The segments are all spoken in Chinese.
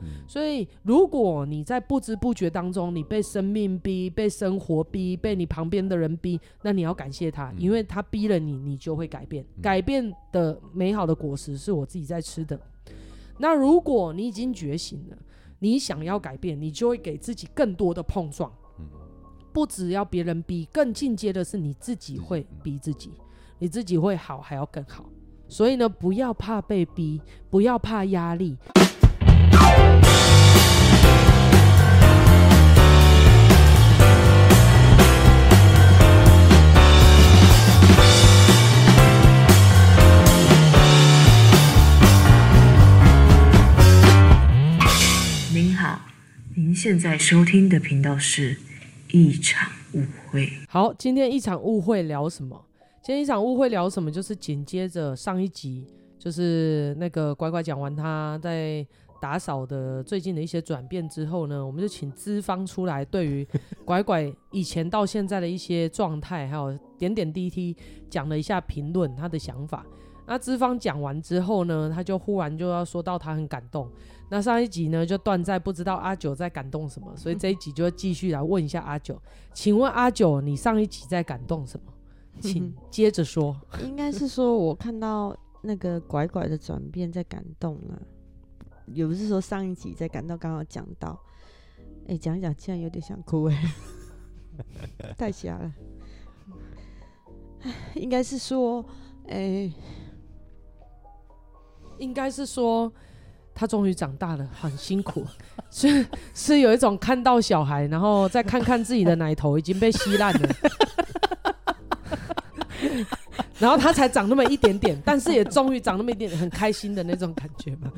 嗯、所以，如果你在不知不觉当中，你被生命逼、被生活逼、被你旁边的人逼，那你要感谢他，嗯、因为他逼了你，你就会改变。嗯、改变的美好的果实是我自己在吃的。那如果你已经觉醒了，你想要改变，你就会给自己更多的碰撞。嗯、不只要别人逼，更进阶的是你自己会逼自己，你自己会好，还要更好。所以呢，不要怕被逼，不要怕压力。您现在收听的频道是《一场误会》。好，今天一场误会聊什么？今天一场误会聊什么？就是紧接着上一集，就是那个乖乖讲完他在打扫的最近的一些转变之后呢，我们就请资方出来，对于乖乖以前到现在的一些状态，还有点点滴滴讲了一下评论他的想法。那资方讲完之后呢，他就忽然就要说到他很感动。那上一集呢就断在不知道阿九在感动什么，所以这一集就会继续来问一下阿九，请问阿九，你上一集在感动什么？请 接着说，应该是说我看到那个拐拐的转变在感动了，也不是说上一集在感动，刚好讲到，哎、欸，讲一讲，竟然有点想哭哎，太瞎了，应该是说，哎、欸，应该是说他终于长大了，很辛苦，是是有一种看到小孩，然后再看看自己的奶头已经被吸烂了。然后他才长那么一点点，但是也终于长那么一点点，很开心的那种感觉嘛。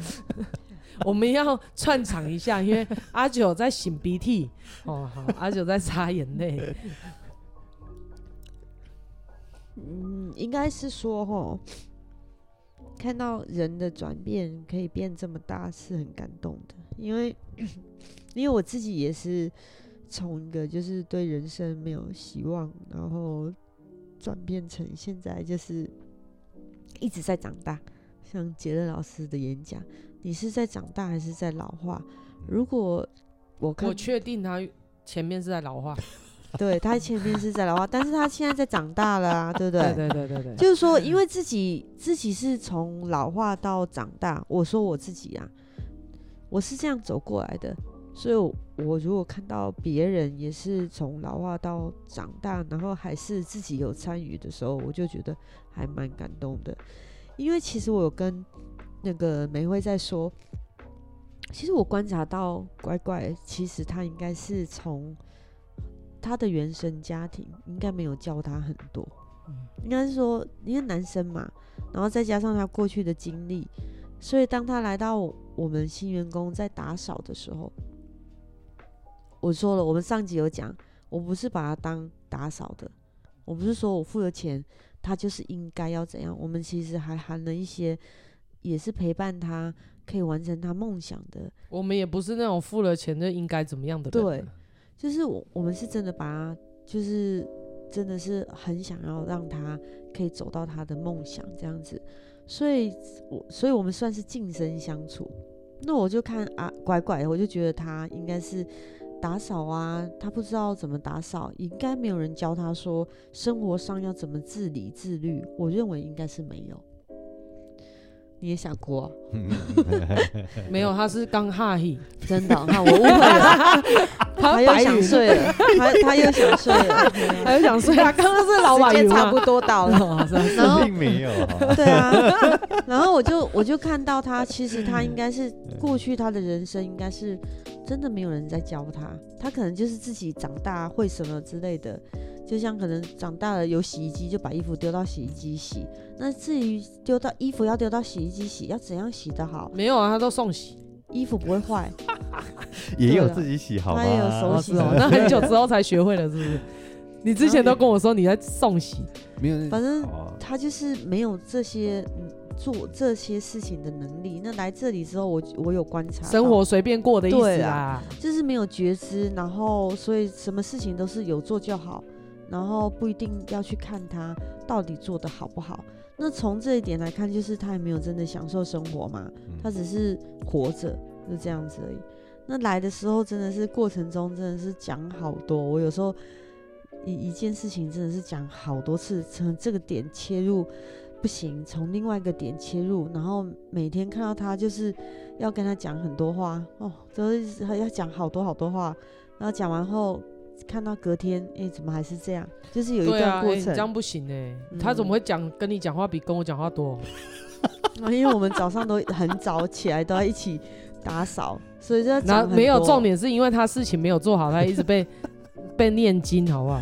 我们要串场一下，因为阿九在擤鼻涕，哦好，阿九在擦眼泪。嗯，应该是说齁，看到人的转变可以变这么大，是很感动的。因为，因为我自己也是从一个就是对人生没有希望，然后。转变成现在就是一直在长大，像杰伦老师的演讲，你是在长大还是在老化？如果我看，我确定他前面是在老化，对，他前面是在老化，但是他现在在长大了啊，对不对？对对对对对，就是说，因为自己自己是从老化到长大，我说我自己啊，我是这样走过来的。所以，我如果看到别人也是从老化到长大，然后还是自己有参与的时候，我就觉得还蛮感动的。因为其实我有跟那个梅辉在说，其实我观察到乖乖，其实他应该是从他的原生家庭应该没有教他很多，应该是说因为男生嘛，然后再加上他过去的经历，所以当他来到我们新员工在打扫的时候。我说了，我们上集有讲，我不是把他当打扫的，我不是说我付了钱，他就是应该要怎样。我们其实还含了一些，也是陪伴他，可以完成他梦想的。我们也不是那种付了钱就应该怎么样的人。对，就是我，我们是真的把他，就是真的是很想要让他可以走到他的梦想这样子。所以，我，所以我们算是近身相处。那我就看啊，拐拐，我就觉得他应该是。打扫啊，他不知道怎么打扫，应该没有人教他说生活上要怎么自理自律。我认为应该是没有。你也想哭、啊？没有，他是刚哈嘿，真的，看我误会了，他又想睡了，他 他又想睡了，他又想睡了！刚刚是老板，时间差不多到了，然后并没有，对啊，然后我就我就看到他，其实他应该是过去他的人生应该是真的没有人在教他，他可能就是自己长大会什么之类的。就像可能长大了有洗衣机，就把衣服丢到洗衣机洗。那至于丢到衣服要丢到洗衣机洗，要怎样洗得好？没有啊，他都送洗，衣服不会坏。也有自己洗好吗？他也有手洗哦。那很久之后才学会了，是不是？你之前都跟我说你在送洗，没有。反正他就是没有这些做这些事情的能力。那来这里之后我，我我有观察，生活随便过的意思啊，就是没有觉知，然后所以什么事情都是有做就好。然后不一定要去看他到底做的好不好。那从这一点来看，就是他也没有真的享受生活嘛，他只是活着。就这样子而已。那来的时候真的是过程中真的是讲好多，我有时候一一件事情真的是讲好多次，从这个点切入不行，从另外一个点切入，然后每天看到他就是要跟他讲很多话哦，都是要讲好多好多话，然后讲完后看到隔天，哎，怎么还是这样？就是有一段过程，啊、这样不行哎，嗯、他怎么会讲跟你讲话比跟我讲话多？啊，因为我们早上都很早起来，都要一起打扫，所以这那没有重点，是因为他事情没有做好，他一直被 被念经，好不好？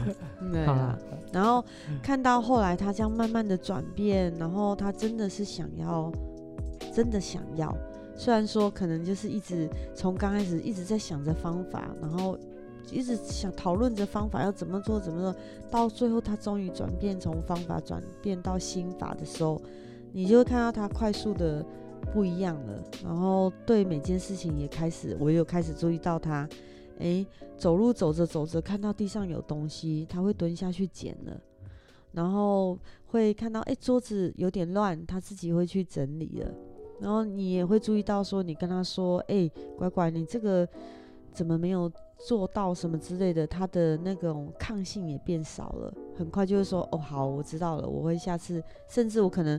对啊。然后看到后来他这样慢慢的转变，然后他真的是想要，真的想要。虽然说可能就是一直从刚开始一直在想着方法，然后一直想讨论着方法要怎么做怎么做，到最后他终于转变从方法转变到心法的时候，你就会看到他快速的不一样了。然后对每件事情也开始，我有开始注意到他。诶，走路走着走着，看到地上有东西，他会蹲下去捡了，然后会看到诶，桌子有点乱，他自己会去整理了。然后你也会注意到说，你跟他说，诶，乖乖，你这个怎么没有做到什么之类的，他的那种抗性也变少了，很快就会说，哦，好，我知道了，我会下次，甚至我可能。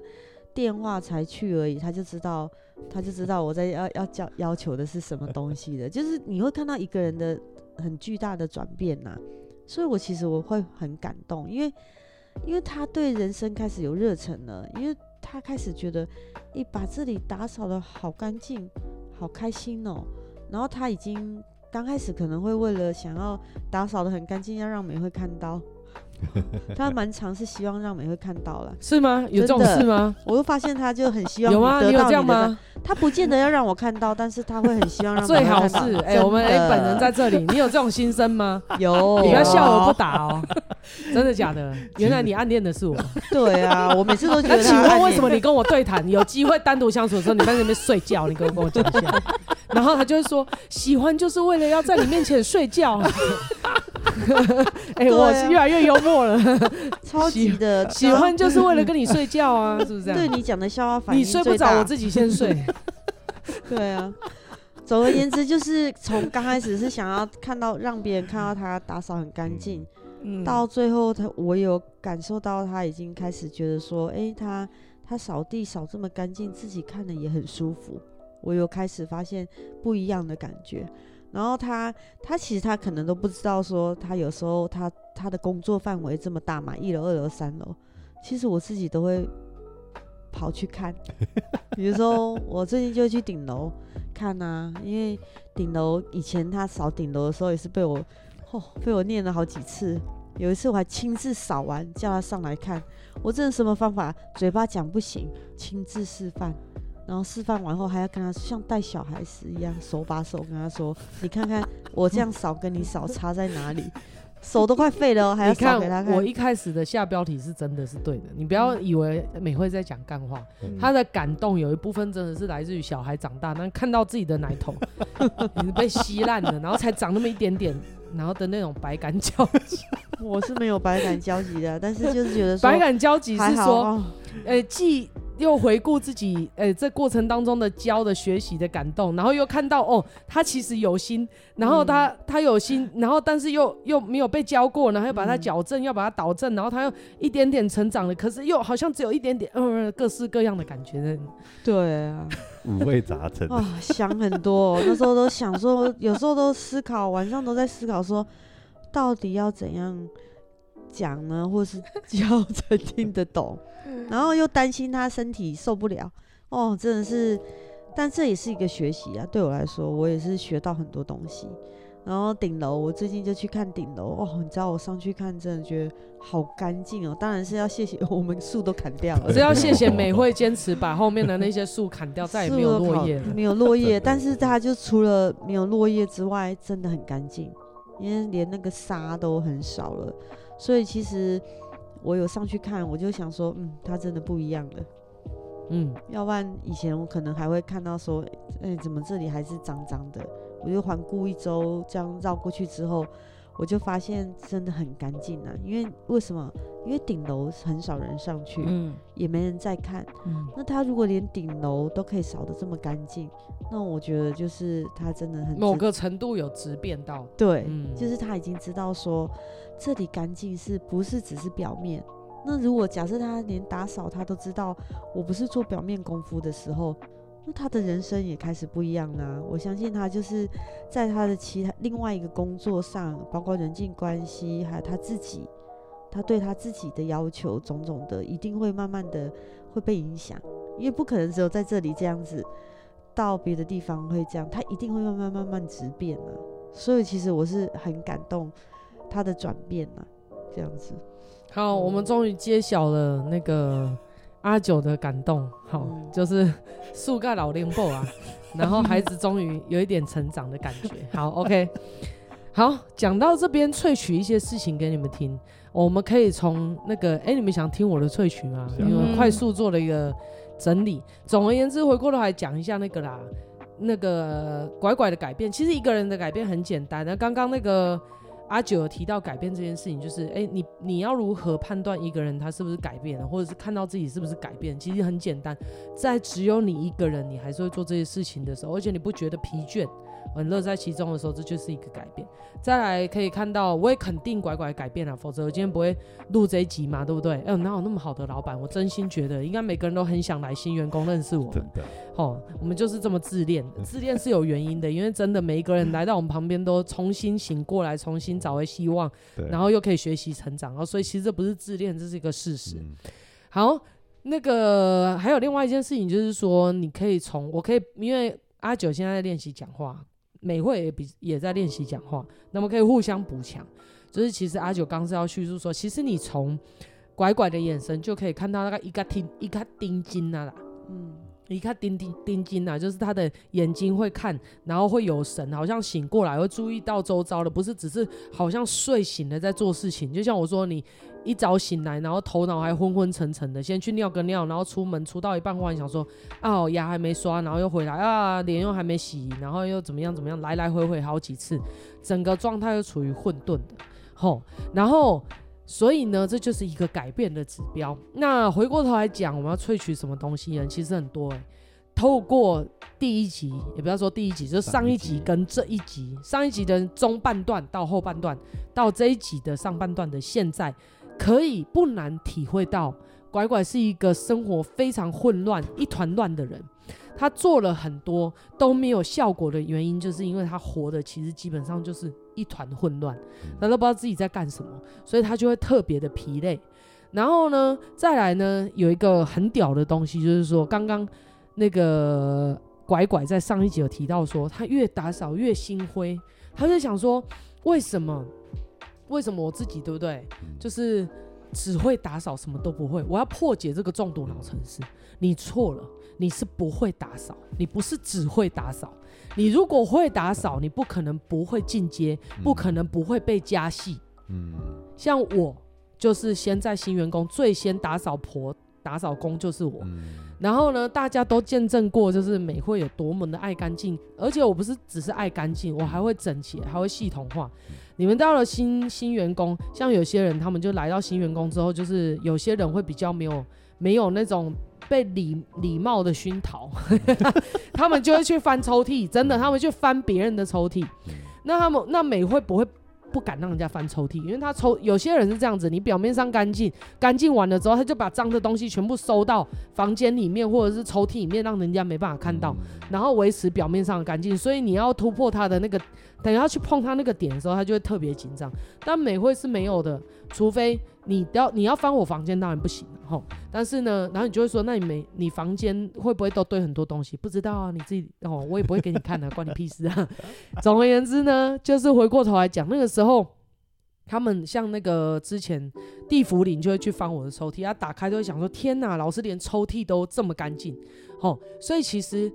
电话才去而已，他就知道，他就知道我在要要叫要求的是什么东西的，就是你会看到一个人的很巨大的转变呐，所以我其实我会很感动，因为因为他对人生开始有热忱了，因为他开始觉得，诶，把这里打扫得好干净，好开心哦，然后他已经刚开始可能会为了想要打扫的很干净，要让美惠看到。他蛮常是希望让美会看到了，是吗？有这种事吗？我又发现他就很希望有吗？你有这样吗？他不见得要让我看到，但是他会很希望让 最好是哎，我们哎本人在这里，你有这种心声吗？有，你不要笑而不打哦，真的假的？原来你暗恋的是我。对啊，我每次都觉得。那请问为什么你跟我对谈，有机会单独相处的时候，你在那边睡觉？你跟我跟我讲一下。然后他就会说，喜欢就是为了要在你面前睡觉。哎、我是越来越幽默了，超级的喜欢就是为了跟你睡觉啊，是不是？对你讲的笑话反应，你睡不着，我自己先睡。对啊，总而言之，就是从刚开始是想要看到让别人看到他打扫很干净，嗯、到最后他我有感受到他已经开始觉得说，哎、欸，他他扫地扫这么干净，自己看的也很舒服。我有开始发现不一样的感觉，然后他他其实他可能都不知道说他有时候他他的工作范围这么大嘛，一楼、二楼、三楼，其实我自己都会跑去看。比如说我最近就去顶楼看啊，因为顶楼以前他扫顶楼的时候也是被我哦被我念了好几次，有一次我还亲自扫完叫他上来看，我真的什么方法嘴巴讲不行，亲自示范。然后示范完后，还要跟他像带小孩子一样，手把手跟他说：“你看看我这样扫跟你扫差在哪里？手都快废了，还要扫给他看。”我一开始的下标题是真的是对的，你不要以为美惠在讲干话。她的感动有一部分真的是来自于小孩长大，那看到自己的奶头 被吸烂了，然后才长那么一点点，然后的那种百感交集。我是没有百感交集的，但是就是觉得说百感交集是说，呃，既。又回顾自己，呃、欸，这过程当中的教的学习的感动，然后又看到哦，他其实有心，然后他、嗯、他有心，然后但是又又没有被教过，然后又把他矫正，嗯、要把他导正，然后他又一点点成长了，可是又好像只有一点点，嗯、呃，各式各样的感觉。对啊，五味杂陈。啊，想很多、哦，那时候都想说，有时候都思考，晚上都在思考说，到底要怎样讲呢，或是教才听得懂。然后又担心他身体受不了哦，真的是，但这也是一个学习啊。对我来说，我也是学到很多东西。然后顶楼，我最近就去看顶楼哦，你知道我上去看，真的觉得好干净哦。当然是要谢谢我们树都砍掉了，我是要谢谢美会坚持把后面的那些树砍掉，再也没有落叶，没有落叶。但是它就除了没有落叶之外，真的很干净，因为连那个沙都很少了。所以其实。我有上去看，我就想说，嗯，它真的不一样了，嗯，要不然以前我可能还会看到说，哎、欸，怎么这里还是脏脏的？我就环顾一周，这样绕过去之后，我就发现真的很干净啊。因为为什么？因为顶楼很少人上去，嗯，也没人在看。嗯，那他如果连顶楼都可以扫得这么干净，那我觉得就是他真的很某个程度有质变到，对，嗯，就是他已经知道说这里干净是不是只是表面。那如果假设他连打扫他都知道，我不是做表面功夫的时候。他的人生也开始不一样啦。我相信他就是在他的其他另外一个工作上，包括人际关系，还有他自己，他对他自己的要求种种的，一定会慢慢的会被影响，因为不可能只有在这里这样子，到别的地方会这样，他一定会慢慢慢慢直变啊。所以其实我是很感动他的转变啊，这样子。好，我们终于揭晓了那个。阿九的感动，好，嗯、就是树干老灵宝啊，然后孩子终于有一点成长的感觉。好，OK，好，讲到这边萃取一些事情给你们听，我们可以从那个，哎、欸，你们想听我的萃取吗？因为快速做了一个整理。总而言之，回过头来讲一下那个啦，那个拐拐的改变，其实一个人的改变很简单。那刚刚那个。阿九有提到改变这件事情，就是哎、你你要如何判断一个人他是不是改变了，或者是看到自己是不是改变？其实很简单，在只有你一个人，你还是会做这些事情的时候，而且你不觉得疲倦。很乐在其中的时候，这就是一个改变。再来可以看到，我也肯定拐拐改变了，否则我今天不会录这一集嘛，对不对？哎、欸，哪有那么好的老板？我真心觉得，应该每个人都很想来新员工认识我们。真的，哦，我们就是这么自恋，自恋是有原因的，因为真的每一个人来到我们旁边都重新醒过来，重新找回希望，然后又可以学习成长，然后所以其实这不是自恋，这是一个事实。嗯、好，那个还有另外一件事情，就是说你可以从，我可以，因为阿九现在在练习讲话。美惠也比也在练习讲话，那么可以互相补强。就是其实阿九刚是要叙述说，其实你从拐拐的眼神就可以看到那个一个听一个盯金啊啦，嗯，你看盯盯盯紧啊，就是他的眼睛会看，然后会有神，好像醒过来会注意到周遭的，不是只是好像睡醒了在做事情。就像我说你。一早醒来，然后头脑还昏昏沉沉的，先去尿个尿，然后出门出到一半，忽然想说，啊，牙还没刷，然后又回来啊，脸又还没洗，然后又怎么样怎么样，来来回回好几次，整个状态又处于混沌的，吼，然后所以呢，这就是一个改变的指标。那回过头来讲，我们要萃取什么东西呢？其实很多诶、透过第一集，也不要说第一集，就上一集跟这一集，上一集的中半段到后半段，到这一集的上半段的现在。可以不难体会到，拐拐是一个生活非常混乱、一团乱的人。他做了很多都没有效果的原因，就是因为他活的其实基本上就是一团混乱，他都不知道自己在干什么，所以他就会特别的疲累。然后呢，再来呢，有一个很屌的东西，就是说刚刚那个拐拐在上一集有提到说，他越打扫越心灰，他就想说为什么？为什么我自己对不对？就是只会打扫，什么都不会。我要破解这个中毒脑城市。你错了，你是不会打扫，你不是只会打扫。你如果会打扫，你不可能不会进阶，不可能不会被加戏。嗯，像我就是先在新员工最先打扫婆。打扫工就是我，嗯、然后呢，大家都见证过，就是美会有多么的爱干净，而且我不是只是爱干净，我还会整齐，还会系统化。嗯、你们到了新新员工，像有些人，他们就来到新员工之后，就是有些人会比较没有没有那种被礼礼貌的熏陶，他们就会去翻抽屉，真的，他们去翻别人的抽屉。那他们那美会不会？不敢让人家翻抽屉，因为他抽有些人是这样子，你表面上干净，干净完了之后，他就把脏的东西全部收到房间里面或者是抽屉里面，让人家没办法看到，然后维持表面上的干净。所以你要突破他的那个，等要去碰他那个点的时候，他就会特别紧张。但美会是没有的，除非你要你要翻我房间，当然不行。吼，但是呢，然后你就会说，那你没你房间会不会都堆很多东西？不知道啊，你自己哦，我也不会给你看的，关你屁事啊。总而言之呢，就是回过头来讲，那个时候他们像那个之前地府灵就会去翻我的抽屉，他打开就会想说，天哪，老师连抽屉都这么干净。吼，所以其实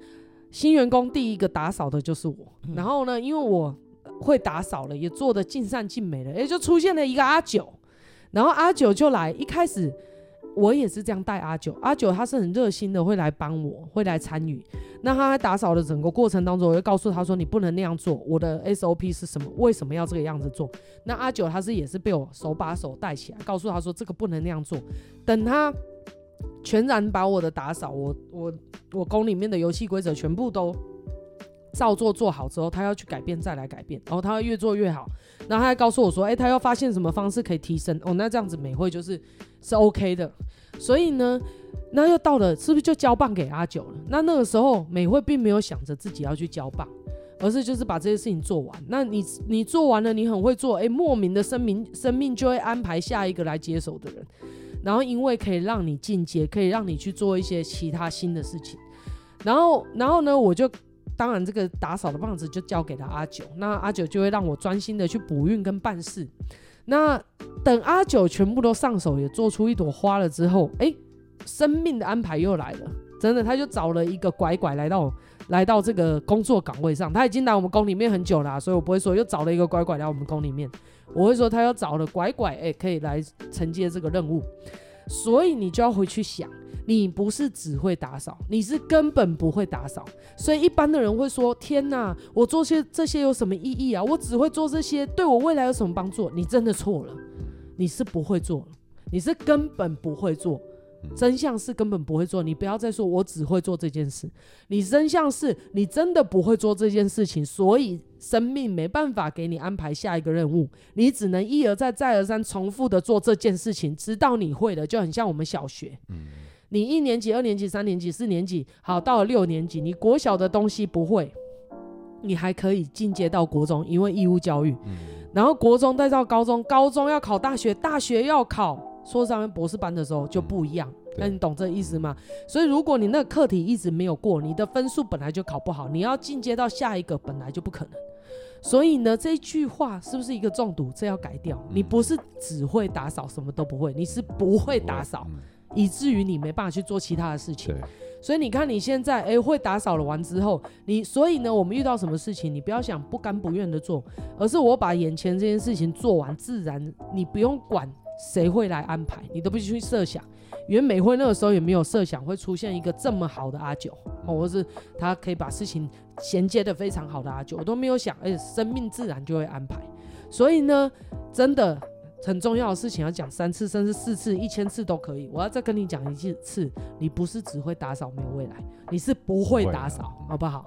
新员工第一个打扫的就是我。然后呢，因为我会打扫了，也做的尽善尽美了，也就出现了一个阿九，然后阿九就来，一开始。我也是这样带阿九，阿九他是很热心的，会来帮我，会来参与。那他在打扫的整个过程当中，我就告诉他说：“你不能那样做，我的 SOP 是什么？为什么要这个样子做？”那阿九他是也是被我手把手带起来，告诉他说：“这个不能那样做。”等他全然把我的打扫，我我我宫里面的游戏规则全部都照做做好之后，他要去改变再来改变，然后他会越做越好。然后他还告诉我说：“哎、他要发现什么方式可以提升哦，那这样子美惠就是是 OK 的。”所以呢，那又到了，是不是就交棒给阿九了？那那个时候，美惠并没有想着自己要去交棒，而是就是把这些事情做完。那你你做完了，你很会做，哎，莫名的生命生命就会安排下一个来接手的人。然后因为可以让你进阶，可以让你去做一些其他新的事情。然后然后呢，我就当然这个打扫的棒子就交给了阿九。那阿九就会让我专心的去补运跟办事。那等阿九全部都上手，也做出一朵花了之后，哎，生命的安排又来了，真的，他就找了一个拐拐来到来到这个工作岗位上。他已经来我们宫里面很久了，所以我不会说又找了一个拐拐来我们宫里面，我会说他要找了拐拐，哎，可以来承接这个任务。所以你就要回去想。你不是只会打扫，你是根本不会打扫。所以一般的人会说：“天哪，我做些这些有什么意义啊？我只会做这些，对我未来有什么帮助？”你真的错了，你是不会做，你是根本不会做。真相是根本不会做。你不要再说我只会做这件事，你真相是你真的不会做这件事情，所以生命没办法给你安排下一个任务，你只能一而再再而三重复的做这件事情，直到你会了，就很像我们小学。你一年级、二年级、三年级、四年级，好，到了六年级，你国小的东西不会，你还可以进阶到国中，因为义务教育。嗯、然后国中再到高中，高中要考大学，大学要考说上博士班的时候就不一样。那、嗯、你懂这意思吗？所以如果你那个课题一直没有过，你的分数本来就考不好，你要进阶到下一个本来就不可能。所以呢，这句话是不是一个中毒？这要改掉。嗯、你不是只会打扫，什么都不会，你是不会打扫。以至于你没办法去做其他的事情，所以你看你现在诶、欸、会打扫了完之后，你所以呢，我们遇到什么事情，你不要想不甘不愿的做，而是我把眼前这件事情做完，自然你不用管谁会来安排，你都不去设想。原美惠那个时候也没有设想会出现一个这么好的阿九，哦或是他可以把事情衔接的非常好的阿九，我都没有想，而且生命自然就会安排。所以呢，真的。很重要的事情要讲三次，甚至四次、一千次都可以。我要再跟你讲一次，你不是只会打扫没有未来，你是不会打扫，好不好？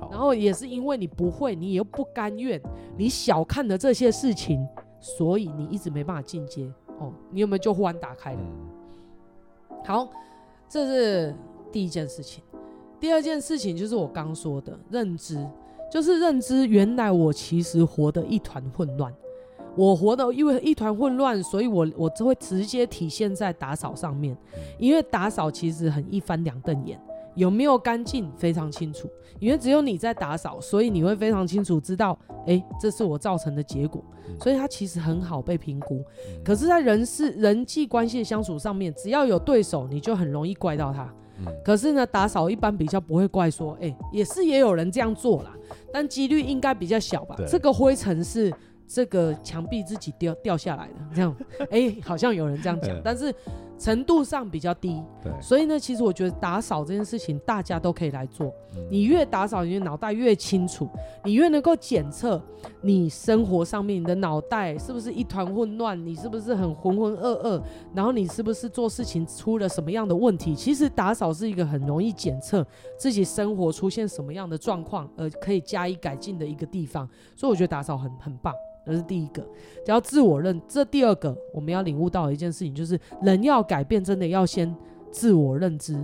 好。然后也是因为你不会，你又不甘愿，你小看了这些事情，所以你一直没办法进阶。哦，你有没有就忽然打开了？嗯。好，这是第一件事情。第二件事情就是我刚说的认知，就是认知，原来我其实活得一团混乱。我活得因为一团混乱，所以我我就会直接体现在打扫上面。因为打扫其实很一翻两瞪眼，有没有干净非常清楚。因为只有你在打扫，所以你会非常清楚知道，哎，这是我造成的结果。所以它其实很好被评估。可是，在人事人际关系相处上面，只要有对手，你就很容易怪到他。可是呢，打扫一般比较不会怪说，哎，也是也有人这样做啦，但几率应该比较小吧。这个灰尘是。这个墙壁自己掉掉下来的，这样，哎、欸，好像有人这样讲，但是程度上比较低。对，所以呢，其实我觉得打扫这件事情大家都可以来做。你越打扫，你的脑袋越清楚，你越能够检测你生活上面你的脑袋是不是一团混乱，你是不是很浑浑噩噩，然后你是不是做事情出了什么样的问题？其实打扫是一个很容易检测自己生活出现什么样的状况，而可以加以改进的一个地方。所以我觉得打扫很很棒。这是第一个，只要自我认。这第二个，我们要领悟到的一件事情，就是人要改变，真的要先自我认知，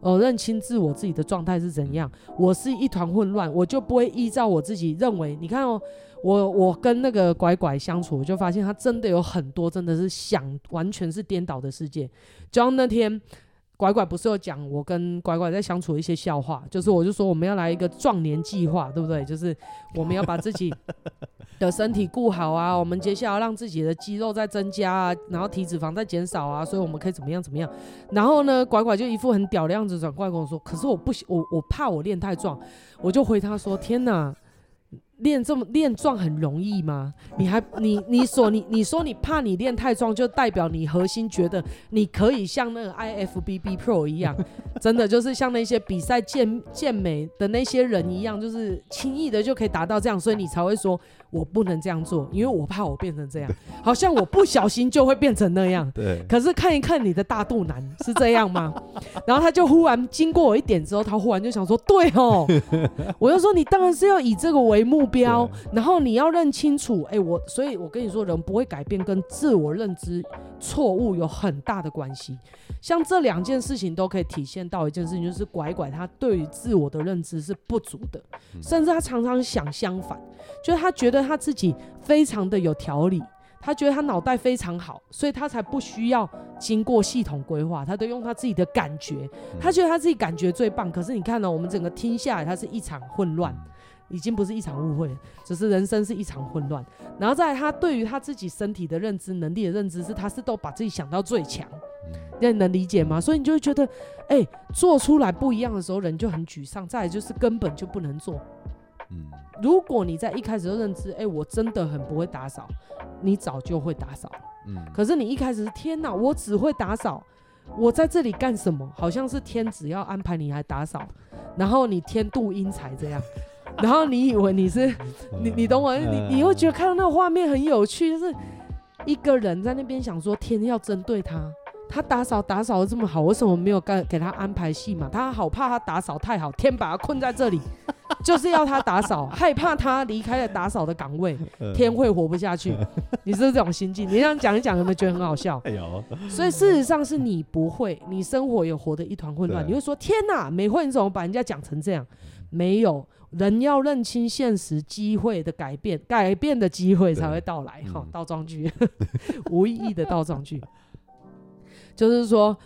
哦，认清自我自己的状态是怎样。我是一团混乱，我就不会依照我自己认为。你看哦，我我跟那个拐拐相处，我就发现他真的有很多，真的是想完全是颠倒的世界。就像那天。拐拐不是有讲我跟拐拐在相处一些笑话，就是我就说我们要来一个壮年计划，对不对？就是我们要把自己的身体顾好啊，我们接下来让自己的肌肉在增加啊，然后体脂肪在减少啊，所以我们可以怎么样怎么样？然后呢，拐拐就一副很屌的样子转过来跟我说，可是我不行我我怕我练太壮，我就回他说，天哪，练这么练壮很容易吗？你还你你说你你说你怕你练太壮，就代表你核心觉得你可以像那个 IFBB Pro 一样，真的就是像那些比赛健健美的那些人一样，就是轻易的就可以达到这样，所以你才会说我不能这样做，因为我怕我变成这样，好像我不小心就会变成那样。对。可是看一看你的大肚腩是这样吗？然后他就忽然经过我一点之后，他忽然就想说，对哦，我就说你当然是要以这个为目标，然后你要认清楚，哎，我，所以我跟你说，人不会改变，跟自我认知错误有很大的关系。像这两件事情都可以体现到一件事情，就是拐拐他对于自我的认知是不足的，甚至他常常想相反，就是他觉得他自己非常的有条理。他觉得他脑袋非常好，所以他才不需要经过系统规划，他都用他自己的感觉。他觉得他自己感觉最棒。可是你看呢、喔？我们整个听下来，他是一场混乱，已经不是一场误会，只是人生是一场混乱。然后在他对于他自己身体的认知能力的认知是，他是都把自己想到最强。那你能理解吗？所以你就会觉得，哎、欸，做出来不一样的时候，人就很沮丧。再来就是根本就不能做。嗯，如果你在一开始就认知，哎、欸，我真的很不会打扫，你早就会打扫。嗯，可是你一开始是天哪，我只会打扫，我在这里干什么？好像是天只要安排你来打扫，然后你天妒英才这样，然后你以为你是 你，你懂我？你你会觉得看到那个画面很有趣，就是一个人在那边想说，天要针对他，他打扫打扫的这么好，为什么没有给给他安排戏嘛？他好怕他打扫太好，天把他困在这里。就是要他打扫，害怕他离开了打扫的岗位，天会活不下去。你是不是这种心境？你这样讲一讲，有没有觉得很好笑？所以事实上是你不会，你生活也活得一团混乱。你会说：天哪，美惠你怎么把人家讲成这样？没有人要认清现实，机会的改变，改变的机会才会到来。哈，倒装句，无意义的倒装句，就是说。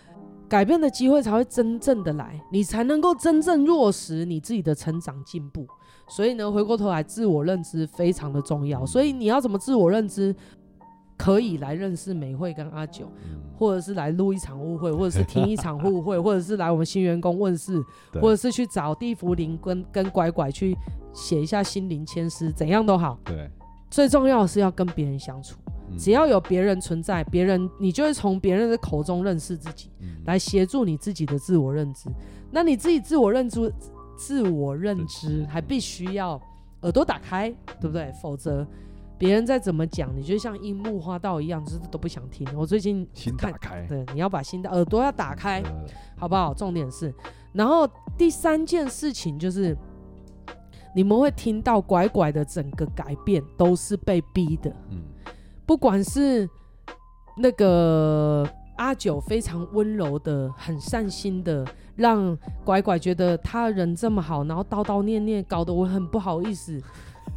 改变的机会才会真正的来，你才能够真正落实你自己的成长进步。所以呢，回过头来，自我认知非常的重要。所以你要怎么自我认知？可以来认识美惠跟阿九，或者是来录一场误会，或者是听一场误会，或者是来我们新员工问世，或者是去找地福林跟跟拐拐去写一下心灵签诗，怎样都好。对，最重要的是要跟别人相处。只要有别人存在，别人你就会从别人的口中认识自己，来协助你自己的自我认知。那你自己自我认知、自我认知还必须要耳朵打开，对不对？否则别人再怎么讲，你就像樱木花道一样，就是都不想听。我最近心打开，对，你要把心的耳朵要打开，好不好？重点是，然后第三件事情就是，你们会听到拐拐的整个改变都是被逼的，嗯。不管是那个阿九非常温柔的、很善心的，让拐拐觉得他人这么好，然后叨叨念念，搞得我很不好意思，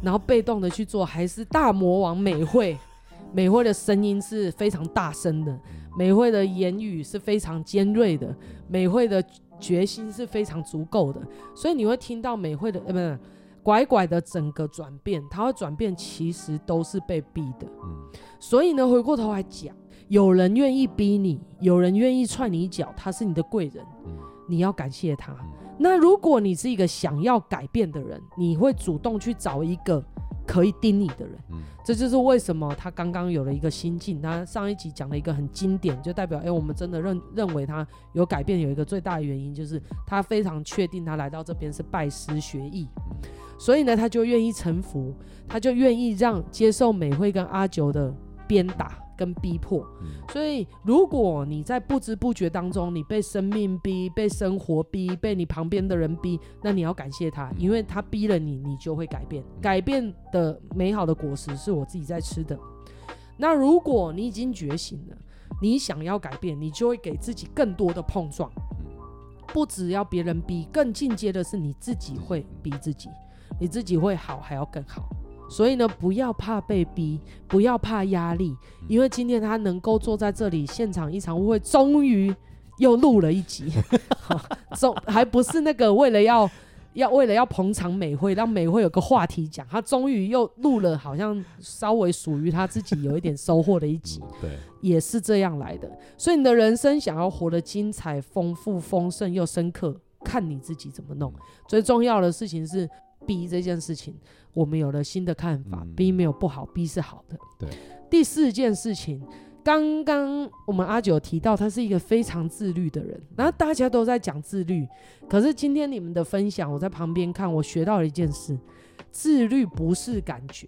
然后被动的去做，还是大魔王美惠，美惠的声音是非常大声的，美惠的言语是非常尖锐的，美惠的决心是非常足够的，所以你会听到美惠的，呃，不是。拐拐的整个转变，他会转变，其实都是被逼的。嗯，所以呢，回过头来讲，有人愿意逼你，有人愿意踹你一脚，他是你的贵人，嗯，你要感谢他。嗯，那如果你是一个想要改变的人，你会主动去找一个可以盯你的人。嗯，这就是为什么他刚刚有了一个心境。他上一集讲了一个很经典，就代表，哎，我们真的认认为他有改变，有一个最大的原因就是他非常确定他来到这边是拜师学艺。所以呢，他就愿意臣服，他就愿意让接受美惠跟阿九的鞭打跟逼迫。嗯。所以，如果你在不知不觉当中，你被生命逼、被生活逼、被你旁边的人逼，那你要感谢他，因为他逼了你，你就会改变。改变的美好的果实是我自己在吃的。那如果你已经觉醒了，你想要改变，你就会给自己更多的碰撞。不只要别人逼，更进阶的是你自己会逼自己。你自己会好，还要更好，所以呢，不要怕被逼，不要怕压力，因为今天他能够坐在这里，现场一场误会，终于又录了一集，总还不是那个为了要要为了要捧场美惠，让美惠有个话题讲，他终于又录了，好像稍微属于他自己有一点收获的一集，对，也是这样来的。所以你的人生想要活得精彩、丰富、丰盛又深刻，看你自己怎么弄。最重要的事情是。B 这件事情，我们有了新的看法。嗯、B 没有不好，B 是好的。对。第四件事情，刚刚我们阿九提到，他是一个非常自律的人。然后大家都在讲自律，可是今天你们的分享，我在旁边看，我学到了一件事：自律不是感觉。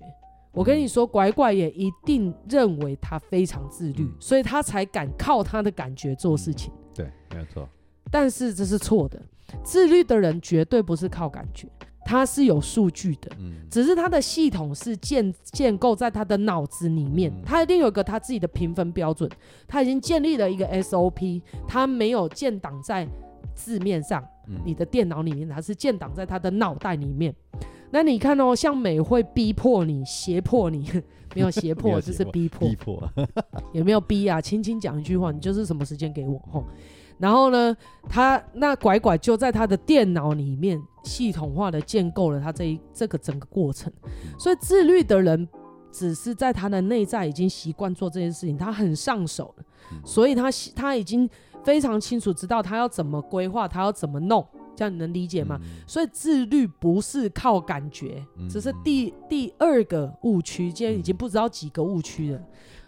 我跟你说，拐拐也一定认为他非常自律，嗯、所以他才敢靠他的感觉做事情。对，没有错。但是这是错的，自律的人绝对不是靠感觉，他是有数据的。嗯，只是他的系统是建建构在他的脑子里面，嗯、他一定有一个他自己的评分标准，他已经建立了一个 SOP，他没有建档在字面上，嗯、你的电脑里面，他是建档在他的脑袋里面。那你看哦，像美会逼迫你、胁迫你，没有胁迫，就是逼迫。逼迫 有没有逼啊？轻轻讲一句话，你就是什么时间给我吼。然后呢，他那拐拐就在他的电脑里面系统化的建构了他这一这个整个过程。所以自律的人，只是在他的内在已经习惯做这件事情，他很上手了，所以他他已经非常清楚知道他要怎么规划，他要怎么弄。这样你能理解吗？嗯、所以自律不是靠感觉，只是第第二个误区。今天已经不知道几个误区了，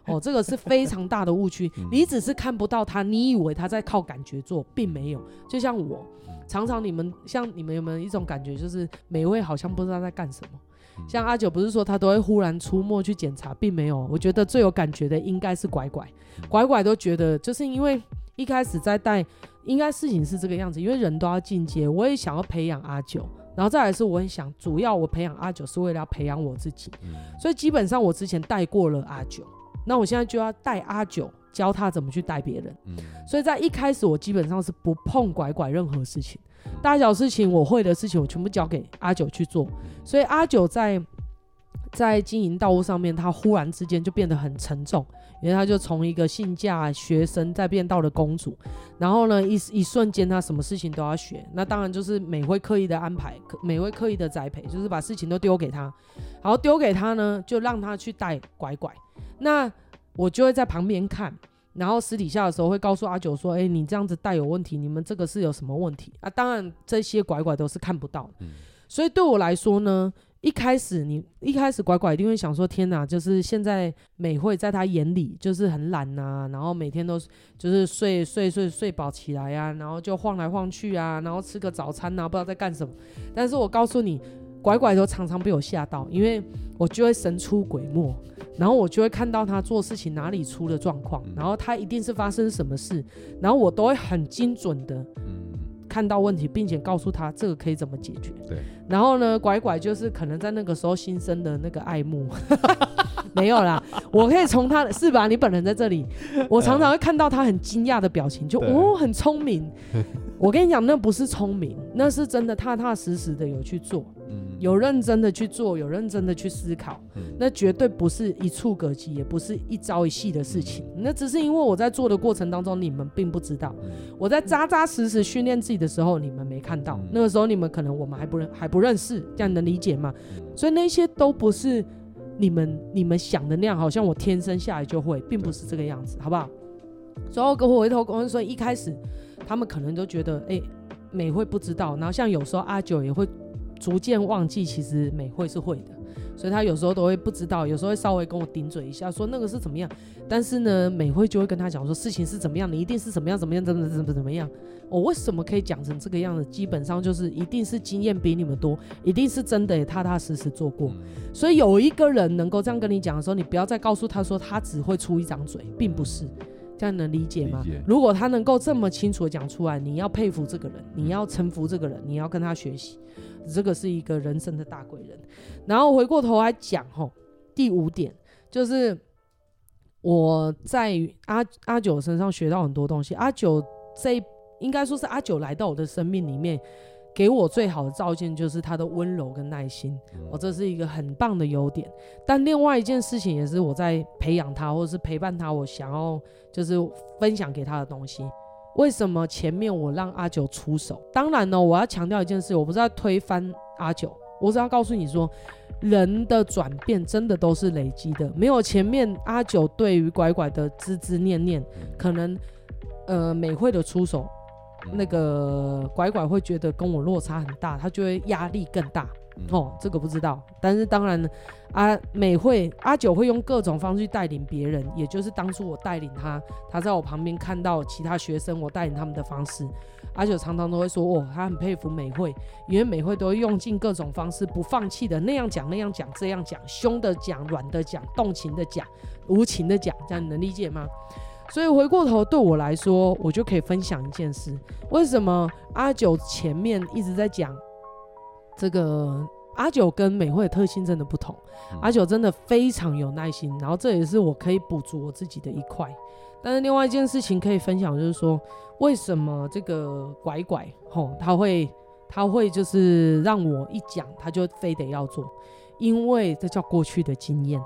哦，这个是非常大的误区。你只是看不到他，你以为他在靠感觉做，并没有。就像我，常常你们像你们有没有一种感觉，就是每位好像不知道在干什么？像阿九不是说他都会忽然出没去检查，并没有。我觉得最有感觉的应该是拐拐，拐拐都觉得就是因为一开始在带。应该事情是这个样子，因为人都要进阶，我也想要培养阿九，然后再来是我很想，主要我培养阿九是为了要培养我自己，嗯、所以基本上我之前带过了阿九，那我现在就要带阿九，教他怎么去带别人，嗯、所以在一开始我基本上是不碰拐拐任何事情，大小事情我会的事情我全部交给阿九去做，所以阿九在。在经营道路上面，他忽然之间就变得很沉重，因为他就从一个性价学生再变到了公主，然后呢，一一瞬间他什么事情都要学，那当然就是美会刻意的安排，美会刻意的栽培，就是把事情都丢给他，然后丢给他呢，就让他去带拐拐，那我就会在旁边看，然后私底下的时候会告诉阿九说，哎，你这样子带有问题，你们这个是有什么问题啊？当然这些拐拐都是看不到的，所以对我来说呢。一开始你一开始拐拐一定会想说，天哪，就是现在美惠在他眼里就是很懒呐、啊，然后每天都就是睡睡睡睡饱起来呀、啊，然后就晃来晃去啊，然后吃个早餐呐、啊，不知道在干什么。但是我告诉你，拐拐都常常被我吓到，因为我就会神出鬼没，然后我就会看到他做事情哪里出了状况，然后他一定是发生什么事，然后我都会很精准的。看到问题，并且告诉他这个可以怎么解决。对，然后呢，拐拐就是可能在那个时候新生的那个爱慕，没有啦。我可以从他的是吧？你本人在这里，我常常会看到他很惊讶的表情，就哦，很聪明。我跟你讲，那不是聪明，那是真的踏踏实实的有去做。有认真的去做，有认真的去思考，嗯、那绝对不是一触可及，也不是一朝一夕的事情。嗯、那只是因为我在做的过程当中，你们并不知道。嗯、我在扎扎实实训练自己的时候，你们没看到。嗯、那个时候你们可能我们还不认还不认识，这样能理解吗？嗯、所以那些都不是你们你们想的那样，好像我天生下来就会，并不是这个样子，好不好？所以我跟我回头跟我说，一开始他们可能都觉得，哎、欸，美会不知道。然后像有时候阿九也会。逐渐忘记，其实美惠是会的，所以他有时候都会不知道，有时候会稍微跟我顶嘴一下，说那个是怎么样。但是呢，美惠就会跟他讲说事情是怎么样，你一定是怎么样怎么样怎么怎么怎么样。我为什么可以讲成这个样子？基本上就是一定是经验比你们多，一定是真的也踏踏实实做过。所以有一个人能够这样跟你讲的时候，你不要再告诉他说他只会出一张嘴，并不是。这样能理解吗？如果他能够这么清楚的讲出来，你要佩服这个人，你要臣服这个人，你要跟他学习，这个是一个人生的大贵人。然后回过头来讲，吼，第五点就是我在阿阿九身上学到很多东西。阿九这应该说是阿九来到我的生命里面。给我最好的照见就是他的温柔跟耐心，我、哦、这是一个很棒的优点。但另外一件事情也是我在培养他，或者是陪伴他，我想要就是分享给他的东西。为什么前面我让阿九出手？当然呢，我要强调一件事，我不是要推翻阿九，我是要告诉你说，人的转变真的都是累积的，没有前面阿九对于拐拐的孜孜念念，可能呃美惠的出手。那个拐拐会觉得跟我落差很大，他就会压力更大，嗯、哦，这个不知道。但是当然，阿美会阿九会用各种方式去带领别人，也就是当初我带领他，他在我旁边看到其他学生我带领他们的方式，阿九常常都会说，哦，他很佩服美会，因为美会都会用尽各种方式，不放弃的那样讲那样讲这样讲，凶的讲软的讲，动情的讲，无情的讲，这样你能理解吗？所以回过头对我来说，我就可以分享一件事：为什么阿九前面一直在讲这个？阿九跟美惠的特性真的不同，嗯、阿九真的非常有耐心，然后这也是我可以补足我自己的一块。但是另外一件事情可以分享，就是说为什么这个拐拐吼他会他会就是让我一讲他就非得要做，因为这叫过去的经验。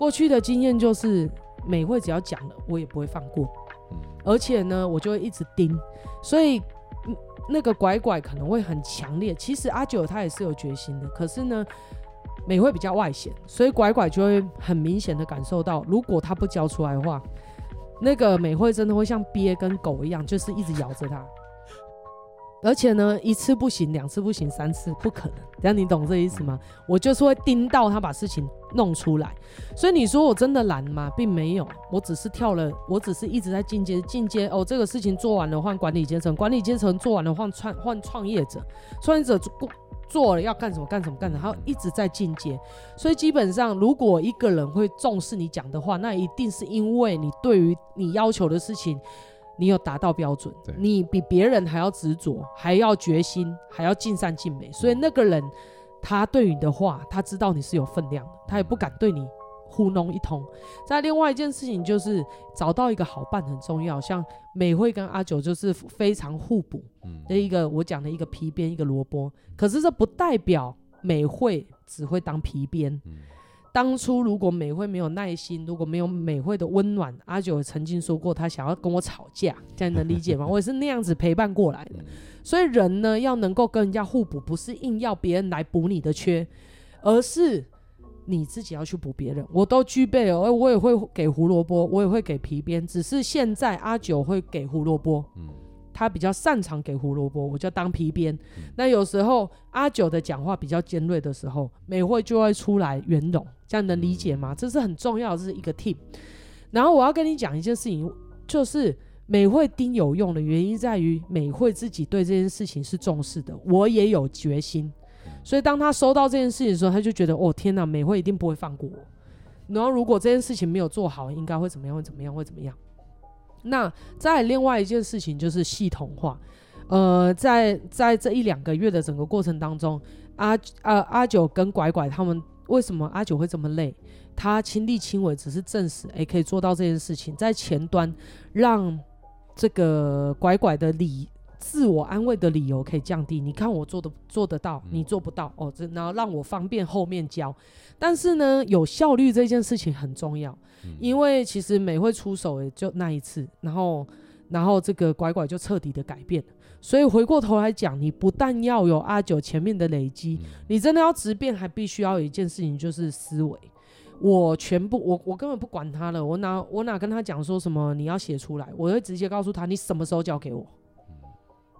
过去的经验就是美惠只要讲了，我也不会放过，而且呢，我就会一直盯，所以。那个拐拐可能会很强烈，其实阿九他也是有决心的，可是呢，美惠比较外显，所以拐拐就会很明显的感受到，如果他不交出来的话，那个美惠真的会像鳖跟狗一样，就是一直咬着他。而且呢，一次不行，两次不行，三次不可能。这样你懂这意思吗？我就是会盯到他把事情弄出来。所以你说我真的懒吗？并没有，我只是跳了，我只是一直在进阶，进阶哦。这个事情做完了换管理阶层，管理阶层做完了换创换创业者，创业者做做了要干什么干什么干什么，他一直在进阶。所以基本上，如果一个人会重视你讲的话，那一定是因为你对于你要求的事情。你有达到标准，你比别人还要执着，还要决心，还要尽善尽美。所以那个人，他对你的话，他知道你是有分量的，他也不敢对你糊弄一通。再另外一件事情就是找到一个好伴很重要，像美惠跟阿九就是非常互补的一个，我讲的一个皮鞭，一个萝卜。可是这不代表美惠只会当皮鞭。当初如果美惠没有耐心，如果没有美惠的温暖，阿九曾经说过他想要跟我吵架，这样能理解吗？我也是那样子陪伴过来的。所以人呢，要能够跟人家互补，不是硬要别人来补你的缺，而是你自己要去补别人。我都具备了，我也会给胡萝卜，我也会给皮鞭，只是现在阿九会给胡萝卜。他比较擅长给胡萝卜，我就当皮鞭。嗯、那有时候阿九的讲话比较尖锐的时候，美惠就会出来圆融，这样能理解吗？这是很重要的，这是一个 team。然后我要跟你讲一件事情，就是美惠盯有用的原因在于美惠自己对这件事情是重视的，我也有决心。所以当他收到这件事情的时候，他就觉得哦天哪，美惠一定不会放过我。然后如果这件事情没有做好，应该会怎么样？会怎么样？会怎么样？那再另外一件事情就是系统化，呃，在在这一两个月的整个过程当中，阿阿阿九跟拐拐他们为什么阿九会这么累？他亲力亲为，只是证实诶可以做到这件事情，在前端让这个拐拐的理自我安慰的理由可以降低。你看我做的做得到，你做不到哦，这然后让我方便后面教。但是呢，有效率这件事情很重要。因为其实美会出手也就那一次，然后，然后这个拐拐就彻底的改变。所以回过头来讲，你不但要有阿九前面的累积，你真的要直变，还必须要有一件事情，就是思维。我全部，我我根本不管他了，我哪我哪跟他讲说什么你要写出来，我会直接告诉他你什么时候交给我。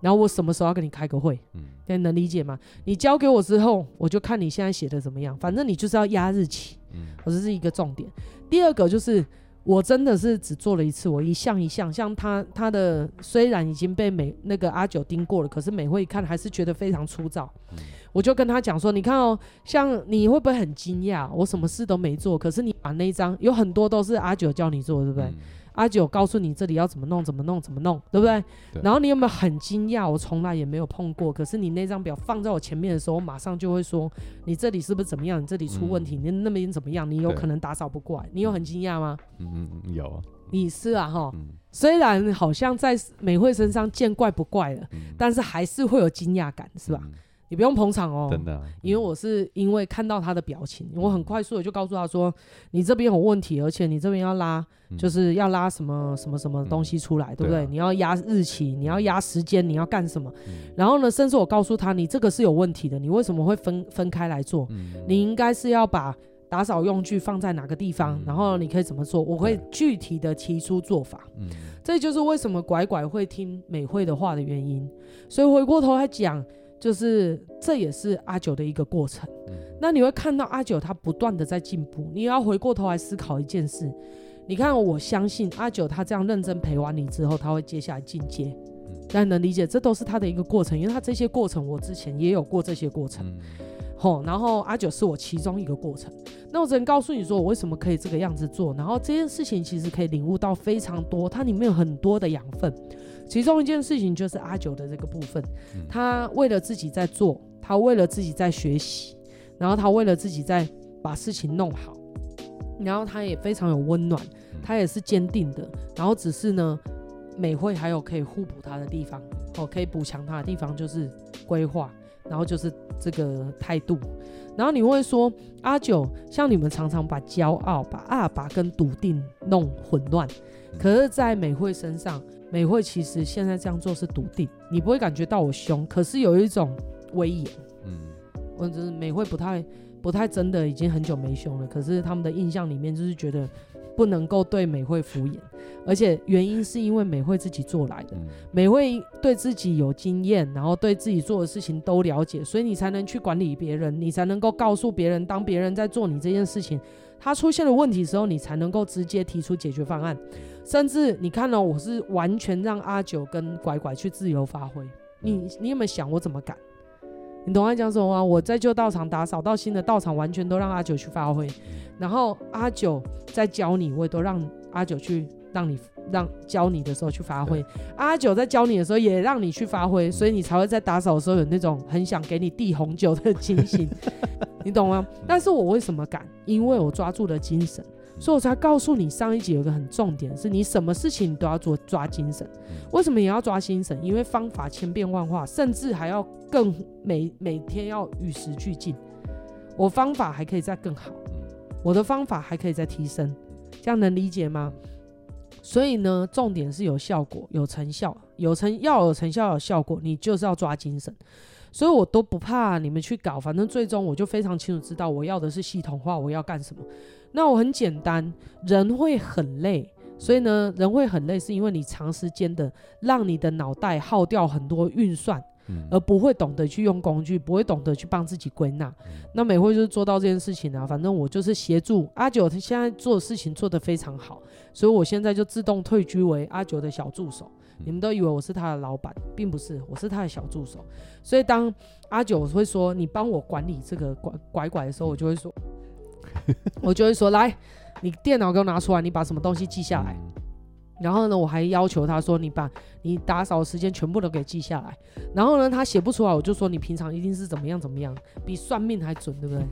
然后我什么时候要跟你开个会？嗯，你能理解吗？你交给我之后，我就看你现在写的怎么样。反正你就是要压日期，嗯，我这是一个重点。第二个就是，我真的是只做了一次，我一项一项，像他他的虽然已经被美那个阿九盯过了，可是美会一看还是觉得非常粗糙。嗯，我就跟他讲说，你看哦，像你会不会很惊讶？我什么事都没做，可是你把那一张有很多都是阿九叫你做，对不对？嗯阿九告诉你这里要怎么弄，怎么弄，怎么弄，对不对？对。然后你有没有很惊讶？我从来也没有碰过。可是你那张表放在我前面的时候，我马上就会说：你这里是不是怎么样？你这里出问题？嗯、你那边怎么样？你有可能打扫不过来。你有很惊讶吗？嗯嗯，有啊。你是啊哈、嗯。虽然好像在美惠身上见怪不怪了，嗯、但是还是会有惊讶感，是吧？嗯你不用捧场哦，真的、啊，因为我是因为看到他的表情，嗯、我很快速的就告诉他说，你这边有问题，而且你这边要拉、嗯，就是要拉什么什么什么东西出来，嗯、对不对？对啊、你要压日期，你要压时间，你要干什么、嗯？然后呢，甚至我告诉他，你这个是有问题的，你为什么会分分开来做？嗯、你应该是要把打扫用具放在哪个地方、嗯，然后你可以怎么做？我会具体的提出做法。嗯，这就是为什么拐拐会听美惠的话的原因。所以回过头来讲。就是这也是阿九的一个过程。嗯、那你会看到阿九他不断的在进步，你要回过头来思考一件事。你看，我相信阿九他这样认真陪完你之后，他会接下来进阶。大家能理解，这都是他的一个过程，因为他这些过程我之前也有过这些过程。嗯吼，然后阿九是我其中一个过程。那我只能告诉你说，我为什么可以这个样子做。然后这件事情其实可以领悟到非常多，它里面有很多的养分。其中一件事情就是阿九的这个部分，他为了自己在做，他为了自己在学习，然后他为了自己在把事情弄好，然后他也非常有温暖，他也是坚定的。然后只是呢，美会还有可以互补他的地方，哦，可以补强他的地方就是规划。然后就是这个态度，然后你会说阿九，像你们常常把骄傲、把阿爸跟笃定弄混乱，可是，在美惠身上，美惠其实现在这样做是笃定，你不会感觉到我凶，可是有一种威严。嗯，我就是美惠不太不太真的已经很久没凶了，可是他们的印象里面就是觉得。不能够对美惠敷衍，而且原因是因为美惠自己做来的，美惠对自己有经验，然后对自己做的事情都了解，所以你才能去管理别人，你才能够告诉别人，当别人在做你这件事情，他出现了问题的时候，你才能够直接提出解决方案。甚至你看到、哦、我是完全让阿九跟拐拐去自由发挥，你你有没有想我怎么敢？你懂我讲什么吗？我在旧道场打扫到新的道场，完全都让阿九去发挥。然后阿九在教你，我也都让阿九去让你让教你的时候去发挥。阿九在教你的时候也让你去发挥，所以你才会在打扫的时候有那种很想给你递红酒的 情形。你懂吗？但是我为什么敢？因为我抓住了精神。所以我才告诉你，上一集有一个很重点，是你什么事情你都要做抓精神。为什么也要抓精神？因为方法千变万化，甚至还要更每每天要与时俱进。我方法还可以再更好，我的方法还可以再提升，这样能理解吗？所以呢，重点是有效果、有成效、有成要有成效、有效果，你就是要抓精神。所以我都不怕你们去搞，反正最终我就非常清楚知道我要的是系统化，我要干什么。那我很简单，人会很累，所以呢，人会很累，是因为你长时间的让你的脑袋耗掉很多运算，而不会懂得去用工具，不会懂得去帮自己归纳。那美会就是做到这件事情啊，反正我就是协助阿九，他现在做的事情做得非常好，所以我现在就自动退居为阿九的小助手。你们都以为我是他的老板，并不是，我是他的小助手。所以当阿九会说你帮我管理这个拐拐拐的时候，我就会说。我就会说，来，你电脑给我拿出来，你把什么东西记下来。然后呢，我还要求他说，你把你打扫的时间全部都给记下来。然后呢，他写不出来，我就说你平常一定是怎么样怎么样，比算命还准，对不对？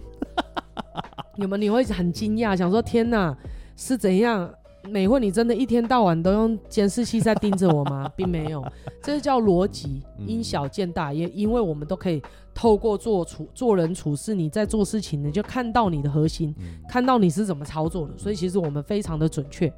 有没有？你会很惊讶，想说天哪，是怎样？美会，你真的一天到晚都用监视器在盯着我吗？并没有，这是叫逻辑，因小见大。也因为我们都可以透过做处做人处事，你在做事情，你就看到你的核心，看到你是怎么操作的。所以其实我们非常的准确。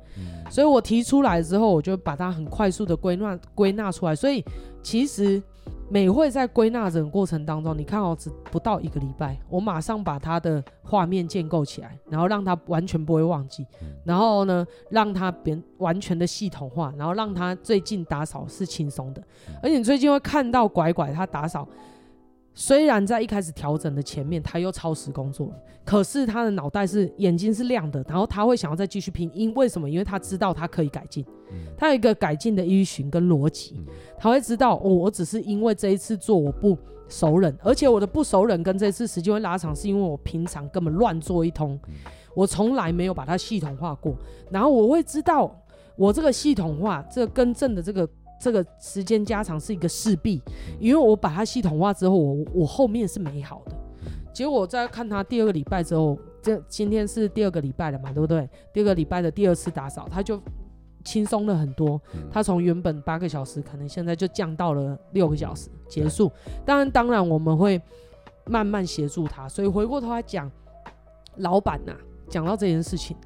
所以我提出来之后，我就把它很快速的归纳归纳出来。所以其实。美惠在归纳整个过程当中，你看哦，只不到一个礼拜，我马上把他的画面建构起来，然后让他完全不会忘记，然后呢，让他变完全的系统化，然后让他最近打扫是轻松的，而且你最近会看到拐拐他打扫。虽然在一开始调整的前面，他又超时工作了，可是他的脑袋是眼睛是亮的，然后他会想要再继续拼，因为什么？因为他知道他可以改进，他有一个改进的依循跟逻辑，他会知道哦，我只是因为这一次做我不熟人，而且我的不熟人跟这次时间会拉长，是因为我平常根本乱做一通，我从来没有把它系统化过，然后我会知道我这个系统化这个更正的这个。这个时间加长是一个势必，因为我把它系统化之后，我我后面是美好的。结果我在看他第二个礼拜之后，这今天是第二个礼拜了嘛，对不对？第二个礼拜的第二次打扫，他就轻松了很多。他从原本八个小时，可能现在就降到了六个小时结束。当然，当然我们会慢慢协助他。所以回过头来讲，老板呐、啊，讲到这件事情，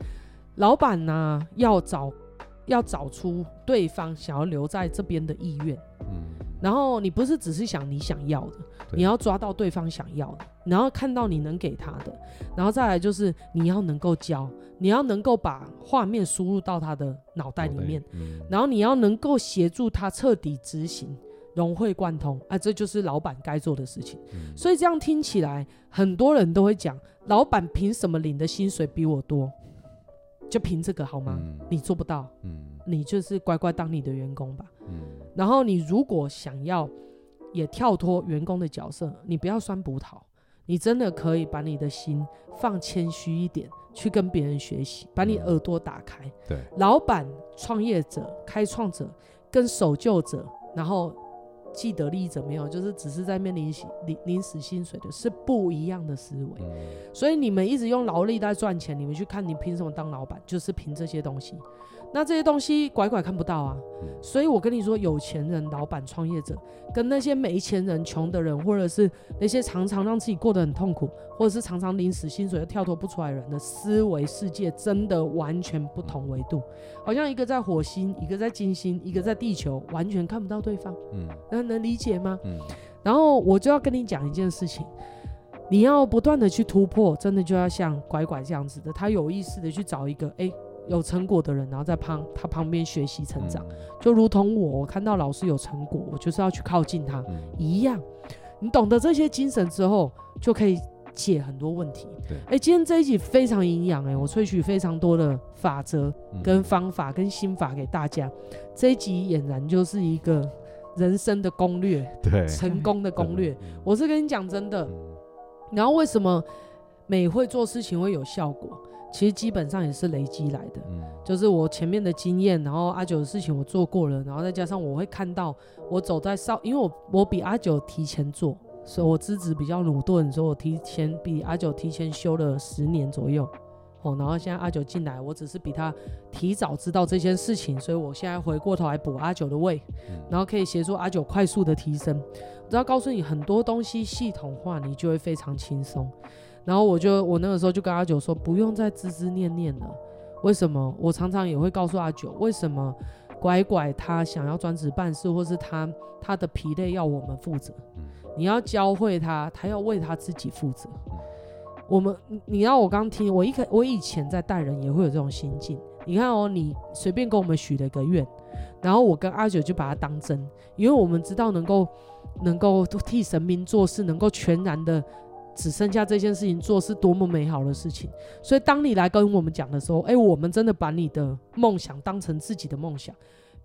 老板呐、啊、要找。要找出对方想要留在这边的意愿，嗯，然后你不是只是想你想要的，你要抓到对方想要的，然后看到你能给他的，然后再来就是你要能够教，你要能够把画面输入到他的脑袋里面，然后你要能够协助他彻底执行融会贯通啊，这就是老板该做的事情。嗯。所以这样听起来，很多人都会讲，老板凭什么领的薪水比我多？就凭这个好吗？嗯你做不到，嗯你就是乖乖当你的员工吧。嗯然后你如果想要也跳脱员工的角色，你不要酸葡萄，你真的可以把你的心放谦虚一点，去跟别人学习，把你耳朵打开。对，老板、创业者、开创者跟守旧者，然后既得利益者没有，就是只是在面临领临死薪水的，是不一样的思维。嗯所以你们一直用劳力在赚钱，你们去看你凭什么当老板，就是凭这些东西。那这些东西拐拐看不到啊。嗯所以我跟你说，有钱人、老板、创业者，跟那些没钱人、穷的人，或者是那些常常让自己过得很痛苦，或者是常常临死薪水又跳脱不出来的人的思维世界，真的完全不同维度。好像一个在火星，一个在金星，一个在地球，完全看不到对方。嗯那能理解吗？嗯然后我就要跟你讲一件事情，你要不断的去突破，真的就要像拐拐这样子的，他有意识的去找一个哎有成果的人，然后在旁他旁边学习成长，就如同我，我看到老师有成果，我就是要去靠近他嗯。一样。你懂得这些精神之后，就可以解很多问题。对。哎，今天这一集非常营养哎，我萃取非常多的法则嗯。跟方法跟心法给大家，这一集俨然就是一个人生的攻略，对。成功的攻略。嗯。我是跟你讲真的，嗯。然后为什么美会做事情会有效果？其实基本上也是累积来的，嗯就是我前面的经验，然后阿九的事情我做过了，然后再加上我会看到我走在少，因为我我比阿九提前做，所以我资质比较鲁钝，所以我提前比阿九提前修了十年左右。哦，然后现在阿九进来，我只是比他提早知道这件事情，所以我现在回过头来补阿九的位，嗯然后可以协助阿九快速的提升。我只要告诉你很多东西系统化，你就会非常轻松。然后我就我那个时候就跟阿九说，不用再孜孜念念了。为什么？我常常也会告诉阿九，为什么拐拐他想要专职办事，或是他他的疲累要我们负责。嗯你要教会他，他要为他自己负责嗯。我们，你你要我刚听，我一开我以前在带人也会有这种心境。你看哦，你随便跟我们许了一个愿，然后我跟阿九就把它当真，因为我们知道能够能够替神明做事，能够全然的只剩下这件事情做，是多么美好的事情。所以当你来跟我们讲的时候，哎，我们真的把你的梦想当成自己的梦想，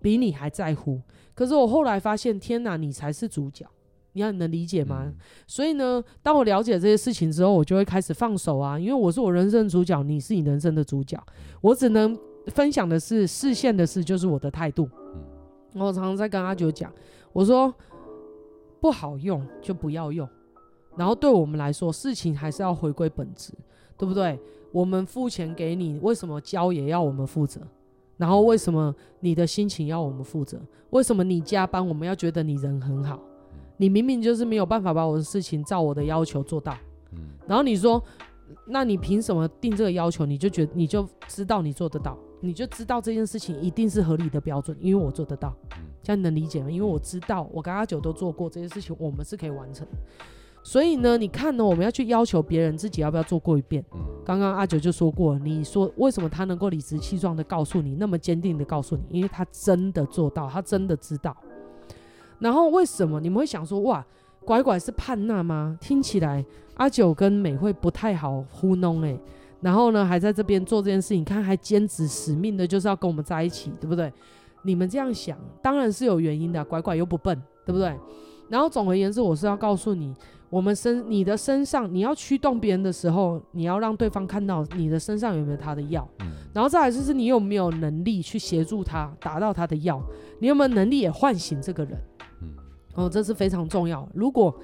比你还在乎。可是我后来发现，天哪，你才是主角。你要能理解吗？嗯所以呢，当我了解这些事情之后，我就会开始放手啊，因为我是我人生的主角，你是你人生的主角，我只能分享的是视线的事，就是我的态度。嗯我常常在跟阿九讲，我说不好用就不要用，然后对我们来说，事情还是要回归本质，对不对？我们付钱给你，为什么交也要我们负责？然后为什么你的心情要我们负责？为什么你加班我们要觉得你人很好？你明明就是没有办法把我的事情照我的要求做到，嗯然后你说，那你凭什么定这个要求？你就觉得你就知道你做得到，你就知道这件事情一定是合理的标准，因为我做得到，嗯这样你能理解吗？因为我知道我跟阿九都做过这些事情，我们是可以完成的。所以呢，你看呢，我们要去要求别人，自己要不要做过一遍？嗯刚刚阿九就说过，你说为什么他能够理直气壮的告诉你，那么坚定的告诉你，因为他真的做到，他真的知道。然后为什么你们会想说，哇，拐拐是叛那吗？听起来阿九跟美惠不太好糊弄哎、然后呢，还在这边做这件事情，看还坚持使命的，就是要跟我们在一起，对不对？你们这样想，当然是有原因的，拐拐又不笨，对不对？然后总而言之，我是要告诉你，我们身你的身上，你要驱动别人的时候，你要让对方看到你的身上有没有他的药，嗯然后再来就是你有没有能力去协助他达到他的药，你有没有能力也唤醒这个人。嗯哦，这是非常重要。如果，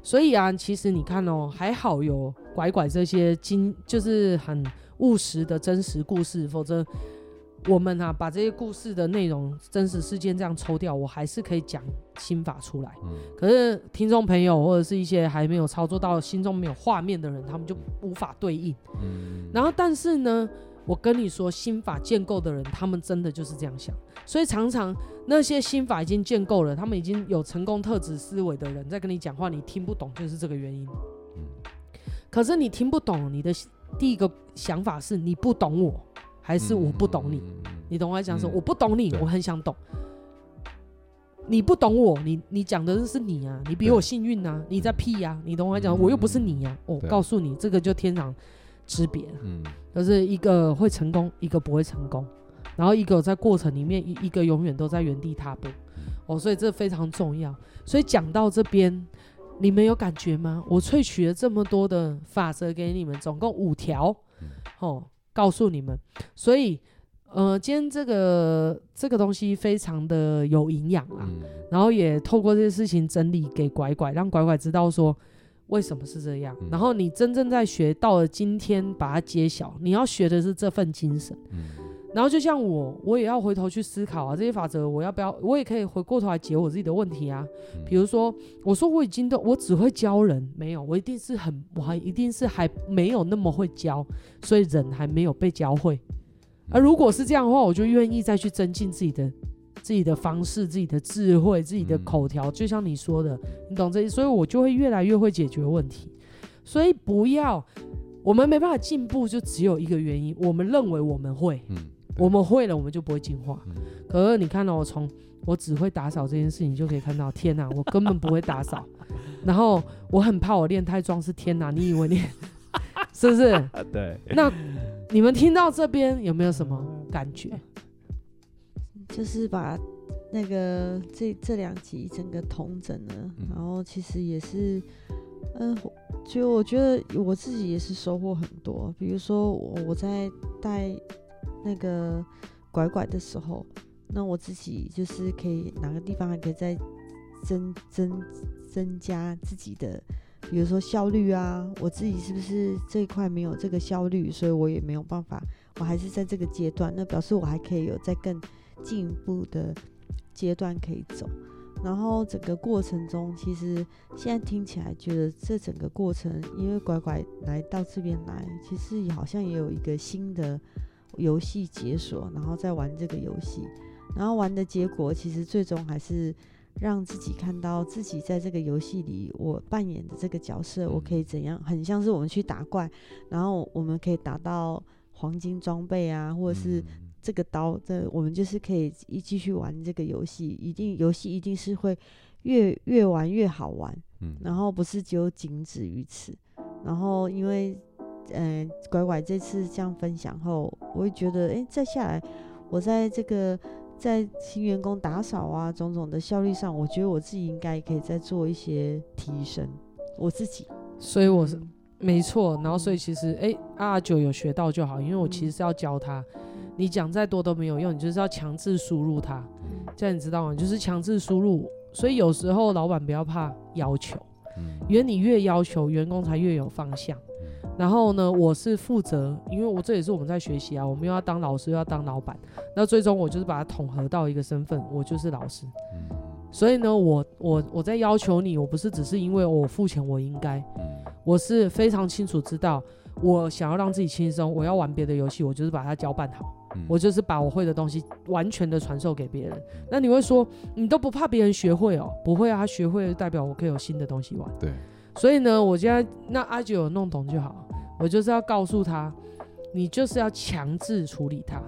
所以啊，其实你看哦，还好有拐拐这些经，就是很务实的真实故事，否则我们啊把这些故事的内容、真实事件这样抽掉，我还是可以讲心法出来。嗯可是听众朋友或者是一些还没有操作到、心中没有画面的人，他们就无法对应。嗯然后，但是呢，我跟你说，心法建构的人，他们真的就是这样想。所以常常那些心法已经建构了，他们已经有成功特质思维的人，在跟你讲话，你听不懂，就是这个原因。嗯可是你听不懂，你的第一个想法是你不懂我，还是我不懂你？嗯你懂我在讲什么？嗯我不懂你，我很想懂。你不懂我，你你讲的是你啊，你比我幸运啊，你在屁呀、啊，你懂我讲，我又不是你呀、啊，我告诉你，这个就天壤之别，嗯，就是一个会成功，一个不会成功，然后一个在过程里面，一一个永远都在原地踏步，哦，所以这非常重要。所以讲到这边，你们有感觉吗？我萃取了这么多的法则给你们，总共五条，哦，告诉你们，所以。呃，今天这个这个东西非常的有营养啊，嗯、然后也透过这些事情整理给拐拐，让拐拐知道说为什么是这样。嗯、然后你真正在学到了今天，把它揭晓，你要学的是这份精神。嗯、然后就像我，我也要回头去思考啊，这些法则我要不要？我也可以回过头来解我自己的问题啊。嗯、比如说，我说我已经都我只会教人，没有，我一定是很我还一定是还没有那么会教，所以人还没有被教会。而如果是这样的话，我就愿意再去增进自己的自己的方式、自己的智慧、自己的口条。嗯、就像你说的，你懂这些，所以我就会越来越会解决问题。所以不要，我们没办法进步，就只有一个原因，我们认为我们会，嗯、我们会了，我们就不会进化。嗯、可是你看到我从我只会打扫这件事情，就可以看到，天哪，我根本不会打扫。然后我很怕我练太壮，是天哪，你以为你 是不是？对，那。你们听到这边有没有什么感觉？就是把那个这这两集整个统整了，嗯、然后其实也是，嗯、呃，就我觉得我自己也是收获很多。比如说我我在带那个拐拐的时候，那我自己就是可以哪个地方还可以再增增增加自己的。比如说效率啊，我自己是不是这一块没有这个效率，所以我也没有办法，我还是在这个阶段，那表示我还可以有在更进一步的阶段可以走。然后整个过程中，其实现在听起来觉得这整个过程，因为拐拐来到这边来，其实也好像也有一个新的游戏解锁，然后再玩这个游戏，然后玩的结果其实最终还是。让自己看到自己在这个游戏里，我扮演的这个角色，我可以怎样？很像是我们去打怪，然后我们可以打到黄金装备啊，或者是这个刀，这我们就是可以一继续玩这个游戏。一定游戏一定是会越越玩越好玩，嗯然后不是只有仅止于此。然后因为嗯、呃，拐拐这次这样分享后，我会觉得，哎，再下来我在这个。在新员工打扫啊，种种的效率上，我觉得我自己应该可以再做一些提升。我自己，所以我是、嗯、没错。然后，所以其实，哎，阿九有学到就好，因为我其实是要教他。嗯、你讲再多都没有用，你就是要强制输入他。这样你知道吗？就是强制输入。所以有时候老板不要怕要求，因为你越要求，员工才越有方向。然后呢，我是负责，因为我这也是我们在学习啊，我们又要当老师，又要当老板。那最终我就是把它统合到一个身份，我就是老师。所以呢，我我我在要求你，我不是只是因为我付钱，我应该，我是非常清楚知道，我想要让自己轻松，我要玩别的游戏，我就是把它交办好，我就是把我会的东西完全的传授给别人。那你会说，你都不怕别人学会哦？不会啊，他学会代表我可以有新的东西玩。对。所以呢，我现在那阿九有弄懂就好。我就是要告诉他，你就是要强制处理他，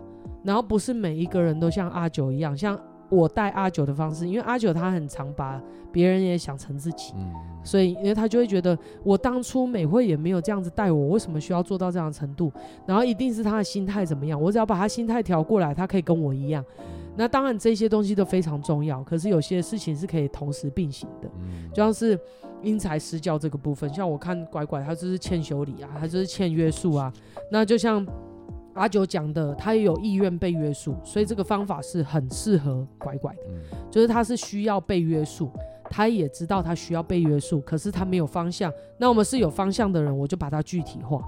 然后不是每一个人都像阿九一样，像我带阿九的方式，因为阿九他很常把别人也想成自己，嗯，所以因为他就会觉得我当初美会也没有这样子带我，为什么需要做到这样的程度？然后一定是他的心态怎么样，我只要把他心态调过来，他可以跟我一样。那当然这些东西都非常重要，可是有些事情是可以同时并行的，就像是。因材施教这个部分，像我看拐拐，他就是欠修理啊，他就是欠约束啊。那就像阿九讲的，他也有意愿被约束，所以这个方法是很适合拐拐的，就是他是需要被约束，他也知道他需要被约束，可是他没有方向。那我们是有方向的人，我就把它具体化。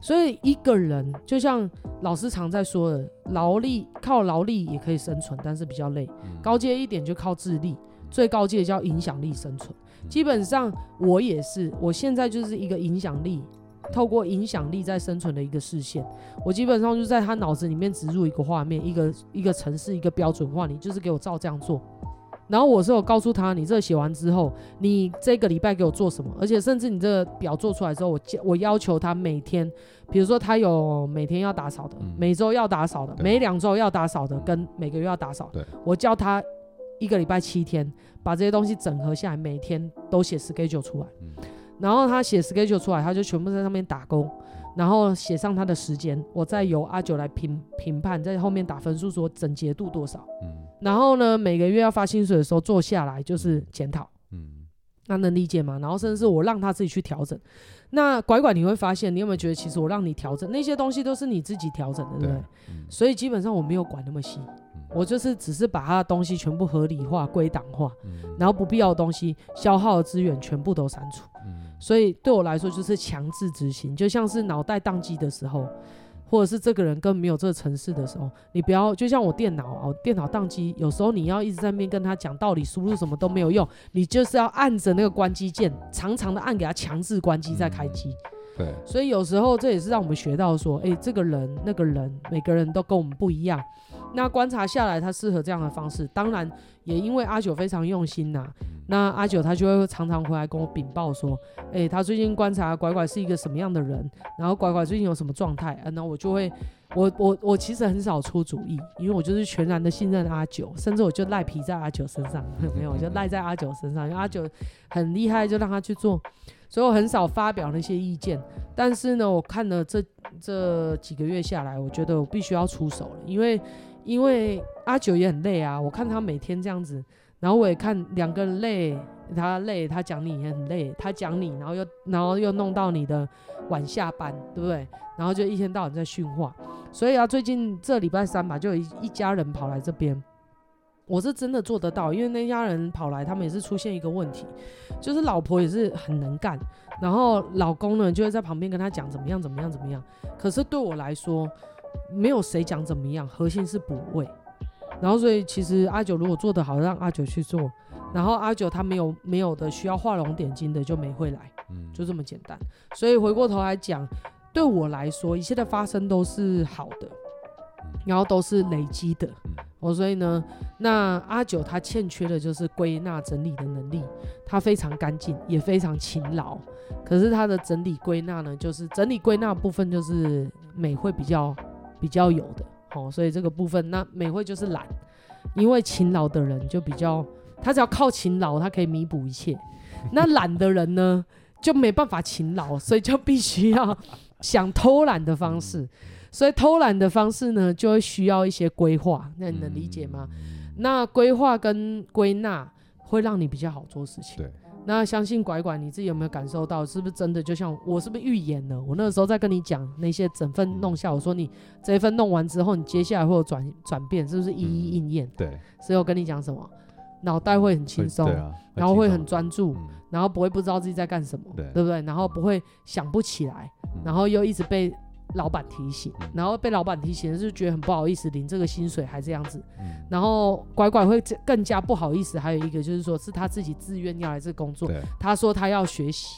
所以一个人就像老师常在说的，劳力靠劳力也可以生存，但是比较累。高阶一点就靠智力，最高阶叫影响力生存。基本上我也是，我现在就是一个影响力，透过影响力在生存的一个视线。我基本上就在他脑子里面植入一个画面，一个一个城市，一个标准化，你就是给我照这样做。然后我是有告诉他，你这写完之后，你这个礼拜给我做什么，而且甚至你这个表做出来之后，我我要求他每天，比如说他有每天要打扫的，每周要打扫的，每两周要打扫的，跟每个月要打扫的，我叫他。一个礼拜七天，把这些东西整合下来，每天都写 schedule 出来。嗯然后他写 schedule 出来，他就全部在上面打工，然后写上他的时间，我再由阿九来评评判，在后面打分数，说整洁度多少。嗯然后呢，每个月要发薪水的时候，坐下来就是检讨，嗯那能理解吗？然后甚至是我让他自己去调整。那拐拐你会发现，你有没有觉得，其实我让你调整那些东西都是你自己调整的，对不对？嗯所以基本上我没有管那么细，我就是只是把他的东西全部合理化、归档化，嗯然后不必要的东西、消耗的资源全部都删除。嗯所以对我来说就是强制执行，就像是脑袋宕机的时候，或者是这个人根本没有这个城市的时候，你不要就像我电脑哦，电脑宕机，有时候你要一直在那边跟他讲道理，输入什么都没有用，你就是要按着那个关机键，长长的按给他强制关机再开机。对，所以有时候这也是让我们学到说，诶，这个人那个人，每个人都跟我们不一样。那观察下来，他适合这样的方式。当然，也因为阿九非常用心呐、啊，那阿九他就会常常回来跟我禀报说，诶，他最近观察拐拐是一个什么样的人，然后拐拐最近有什么状态，啊，那我就会，我我我其实很少出主意，因为我就是全然的信任阿九，甚至我就赖皮在阿九身上，没有，我就赖在阿九身上，因为阿九很厉害，就让他去做。所以我很少发表那些意见，但是呢，我看了这这几个月下来，我觉得我必须要出手了，因为因为阿九也很累啊，我看他每天这样子，然后我也看两个人累，他累，他讲你也很累，他讲你，然后又然后又弄到你的晚下班，对不对？然后就一天到晚在训话，所以啊，最近这礼拜三吧，就有一一家人跑来这边。我是真的做得到，因为那家人跑来，他们也是出现一个问题，就是老婆也是很能干，然后老公呢就会在旁边跟他讲怎么样怎么样怎么样。可是对我来说，没有谁讲怎么样，核心是补位。然后所以其实阿九如果做得好，让阿九去做，然后阿九他没有没有的需要画龙点睛的就没会来，嗯就这么简单。所以回过头来讲，对我来说，一切的发生都是好的，然后都是累积的。哦，所以呢，那阿九他欠缺的就是归纳整理的能力，他非常干净，也非常勤劳。可是他的整理归纳呢，就是整理归纳部分就是美会比较比较有的。哦，所以这个部分，那美会就是懒，因为勤劳的人就比较，他只要靠勤劳，他可以弥补一切。那懒的人呢，就没办法勤劳，所以就必须要想偷懒的方式。所以偷懒的方式呢，就会需要一些规划，那你能理解吗？那规划跟归纳会让你比较好做事情。对。那相信拐拐你自己有没有感受到？是不是真的？就像我是不是预言了？我那个时候在跟你讲那些整份弄下，我说你这一份弄完之后，你接下来会有转转变，是不是一一应验？对。所以我跟你讲什么？脑袋会很轻松，啊、然后会很专注，嗯、然后不会不知道自己在干什么，对，对不对？然后不会想不起来，嗯、然后又一直被。老板提醒，然后被老板提醒，就觉得很不好意思，领这个薪水还这样子，嗯、然后拐拐会更加不好意思。还有一个就是说，是他自己自愿要来这工作，他说他要学习，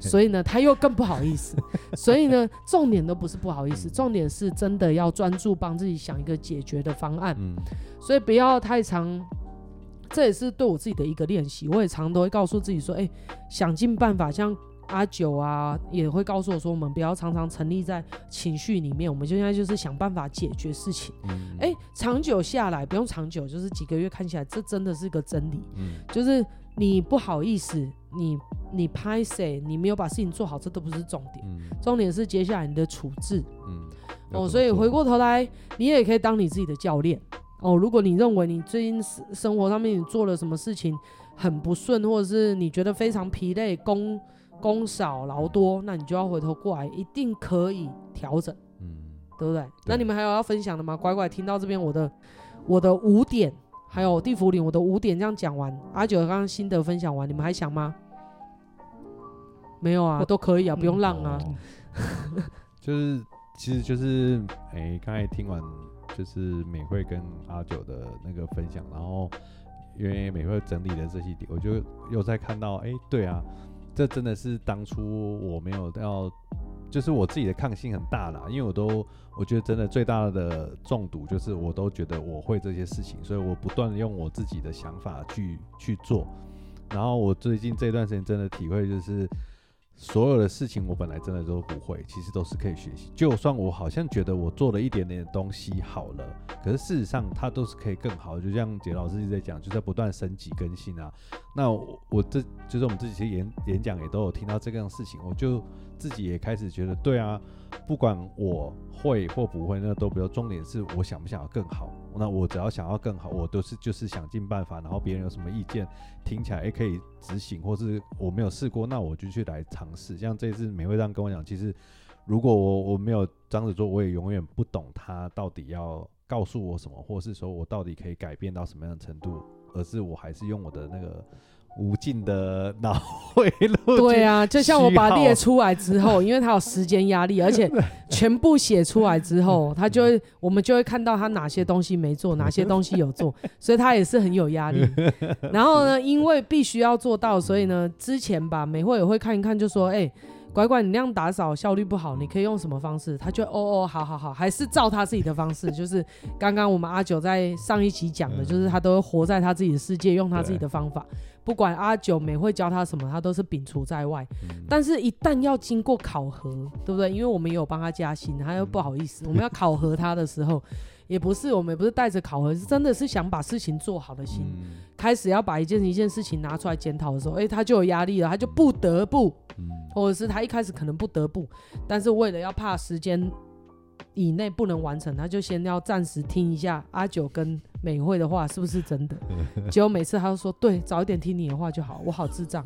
所以呢，他又更不好意思。所以呢，重点都不是不好意思，重点是真的要专注帮自己想一个解决的方案。嗯、所以不要太长，这也是对我自己的一个练习。我也常都会告诉自己说，哎，想尽办法像。阿九啊，也会告诉我说，我们不要常常沉溺在情绪里面，我们现在就是想办法解决事情。嗯，哎，长久下来不用长久，就是几个月看起来，这真的是个真理。嗯，就是你不好意思，你你拍谁，你没有把事情做好，这都不是重点。嗯，重点是接下来你的处置。嗯，哦，所以回过头来，你也可以当你自己的教练。哦，如果你认为你最近生活上面你做了什么事情很不顺，或者是你觉得非常疲累，工工少劳多，那你就要回头过来，一定可以调整，嗯，对不对？对。那你们还有要分享的吗？乖乖听到这边，我的我的五点，还有地府里，我的五点这样讲完，阿九刚刚心得分享完，你们还想吗？没有啊，都可以啊，不用浪啊。嗯、就是，其实就是，哎、欸，刚才听完就是美惠跟阿九的那个分享，然后因为美惠整理的这些点，我就又在看到，哎、欸，对啊。这真的是当初我没有要，就是我自己的抗性很大啦，因为我都我觉得真的最大的中毒就是我都觉得我会这些事情，所以我不断的用我自己的想法去去做。然后我最近这段时间真的体会就是，所有的事情我本来真的都不会，其实都是可以学习。就算我好像觉得我做了一点点东西好了，可是事实上它都是可以更好。就像杰老师一直在讲，就在不断升级更新啊。那我，这就是我们自己演演讲也都有听到这样事情，我就自己也开始觉得，对啊，不管我会或不会，那都不要，重点是我想不想要更好。那我只要想要更好，我都是就是想尽办法。然后别人有什么意见，听起来也可以执行，或是我没有试过，那我就去来尝试。像这次美惠这样跟我讲，其实如果我我没有这样子做，我也永远不懂他到底要告诉我什么，或是说我到底可以改变到什么样的程度，而是我还是用我的那个。无尽的脑回路。对啊，就像我把列出来之后，因为他有时间压力，而且全部写出来之后，他就会，我们就会看到他哪些东西没做，哪些东西有做，所以他也是很有压力。然后呢，因为必须要做到，所以呢，之前吧，美会也会看一看，就说，哎、欸。乖乖，你那样打扫效率不好，你可以用什么方式？他就哦哦，好好好，还是照他自己的方式。就是刚刚我们阿九在上一期讲的，就是他都活在他自己的世界，用他自己的方法。不管阿九美会教他什么，他都是摒除在外。但是，一旦要经过考核，对不对？因为我们也有帮他加薪，他又不好意思，我们要考核他的时候。也不是，我们也不是带着考核，是真的是想把事情做好的心，嗯、开始要把一件一件事情拿出来检讨的时候，哎、欸，他就有压力了，他就不得不，嗯、或者是他一开始可能不得不，但是为了要怕时间以内不能完成，他就先要暂时听一下阿九跟美惠的话是不是真的，结果每次他都说对，早一点听你的话就好，我好智障，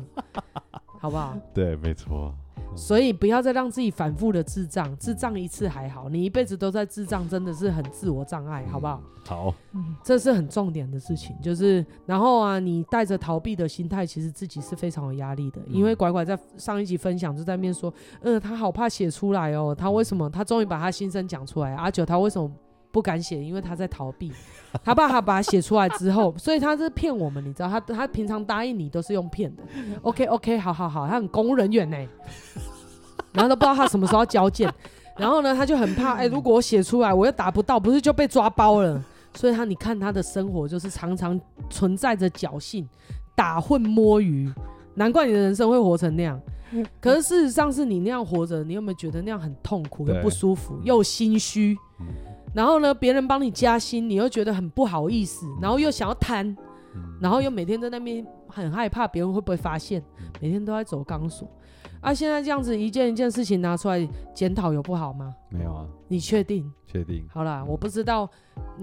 好不好？对，没错。所以不要再让自己反复的智障，智障一次还好，你一辈子都在智障，真的是很自我障碍，好不好？好，嗯，这是很重点的事情，就是然后啊，你带着逃避的心态，其实自己是非常有压力的，因为拐拐在上一集分享就在面说，嗯，他好怕写出来哦，他为什么？他终于把他心声讲出来，阿九他为什么？不敢写，因为他在逃避。他爸他把它写出来之后，所以他是骗我们，你知道？他他平常答应你都是用骗的。OK OK，好好好，他很公务人员呢，然后都不知道他什么时候要交件，然后呢，他就很怕，哎、欸，如果我写出来，我又达不到，不是就被抓包了？所以他你看他的生活就是常常存在着侥幸、打混摸鱼，难怪你的人生会活成那样。可是事实上是你那样活着，你有没有觉得那样很痛苦又不舒服又心虚？然后呢，别人帮你加薪，你又觉得很不好意思，然后又想要贪，然后又每天在那边很害怕别人会不会发现，每天都在走钢索。啊，现在这样子一件一件事情拿出来检讨，有不好吗？没有啊。你确定？确定。好啦，我不知道，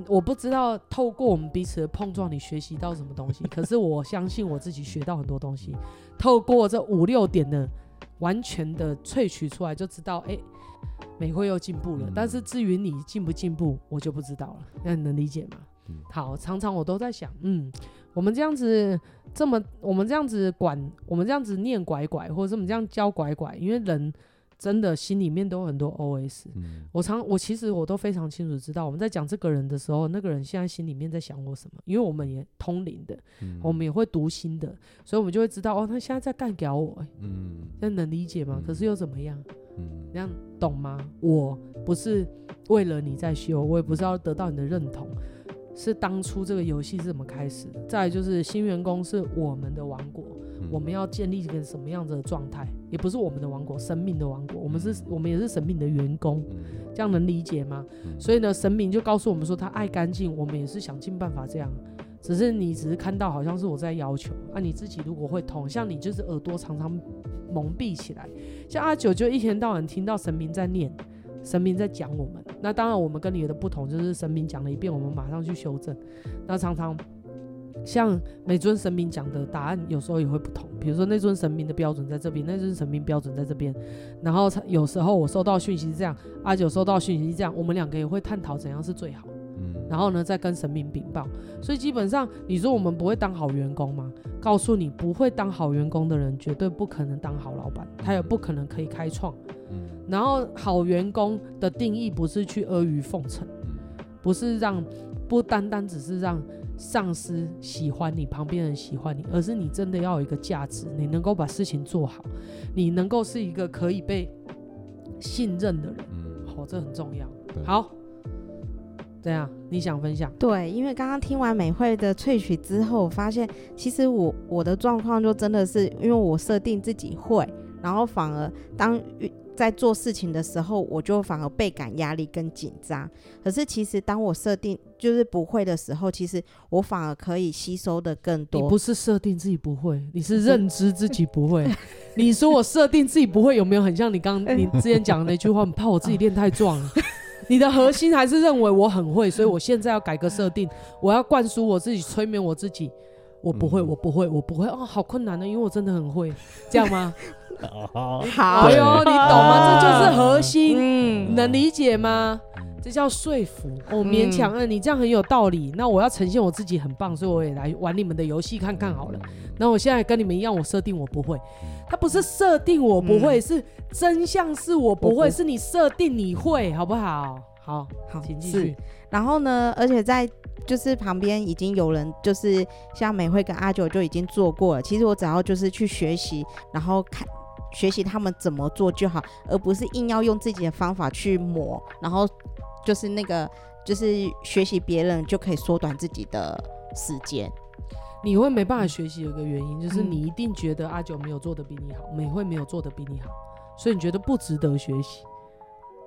我不知道透过我们彼此的碰撞，你学习到什么东西。可是我相信我自己学到很多东西。透过这五六点的完全的萃取出来，就知道，哎。美会又进步了，嗯、但是至于你进不进步，我就不知道了。那你能理解吗？嗯、好，常常我都在想，嗯，我们这样子这么，我们这样子管，我们这样子念拐拐，或者是我们这样教拐拐，因为人真的心里面都有很多 OS。嗯、我常，我其实我都非常清楚知道，我们在讲这个人的时候，那个人现在心里面在想我什么，因为我们也通灵的，嗯、我们也会读心的，所以我们就会知道，哦，他现在在干掉我，欸，嗯，那能理解吗？嗯、可是又怎么样？嗯，这样懂吗？我不是为了你在修，我也不是要得到你的认同，是当初这个游戏是怎么开始的？再来就是新员工是我们的王国，嗯、我们要建立一个什么样子的状态？也不是我们的王国，生命的王国，我们是，我们也是神明的员工，这样能理解吗？所以呢，神明就告诉我们说，他爱干净，我们也是想尽办法这样。只是你只是看到好像是我在要求，啊，你自己如果会痛，像你就是耳朵常常蒙蔽起来，像阿九就一天到晚听到神明在念，神明在讲我们。那当然我们跟你的不同就是神明讲了一遍，我们马上去修正。那常常像每尊神明讲的答案有时候也会不同，比如说那尊神明的标准在这边，那尊神明标准在这边。然后有时候我收到讯息是这样，阿九收到讯息是这样，我们两个也会探讨怎样是最好。然后呢，再跟神明禀报。所以基本上，你说我们不会当好员工吗？告诉你，不会当好员工的人，绝对不可能当好老板，他也不可能可以开创。然后，好员工的定义不是去阿谀奉承，不是让，不单单只是让上司喜欢你，旁边人喜欢你，而是你真的要有一个价值，你能够把事情做好，你能够是一个可以被信任的人。好，这很重要。好。对啊，你想分享？对，因为刚刚听完美会的萃取之后，我发现其实我我的状况就真的是，因为我设定自己会，然后反而当在做事情的时候，我就反而倍感压力跟紧张。可是其实当我设定就是不会的时候，其实我反而可以吸收的更多。你不是设定自己不会，你是 认知自己不会。你说我设定自己不会，有没有很像你刚你之前讲的那句话？你怕我自己练太壮了。你的核心还是认为我很会，所以我现在要改个设定，我要灌输我自己，催眠我自己。我不会，我不会，我不会哦，好困难的，因为我真的很会，这样吗？好，哎呦，你懂吗？这就是核心，嗯，能理解吗？这叫说服，我勉强，嗯，你这样很有道理。那我要呈现我自己很棒，所以我也来玩你们的游戏看看好了。那我现在跟你们一样，我设定我不会，它不是设定我不会，是真相是我不会，是你设定你会，好不好？好好，请继续。然后呢，而且在就是旁边已经有人，就是像美惠跟阿九就已经做过了。其实我只要就是去学习，然后看学习他们怎么做就好，而不是硬要用自己的方法去磨。然后就是那个就是学习别人就可以缩短自己的时间。你会没办法学习有个原因，就是你一定觉得阿九没有做的比你好，美惠没有做的比你好，所以你觉得不值得学习。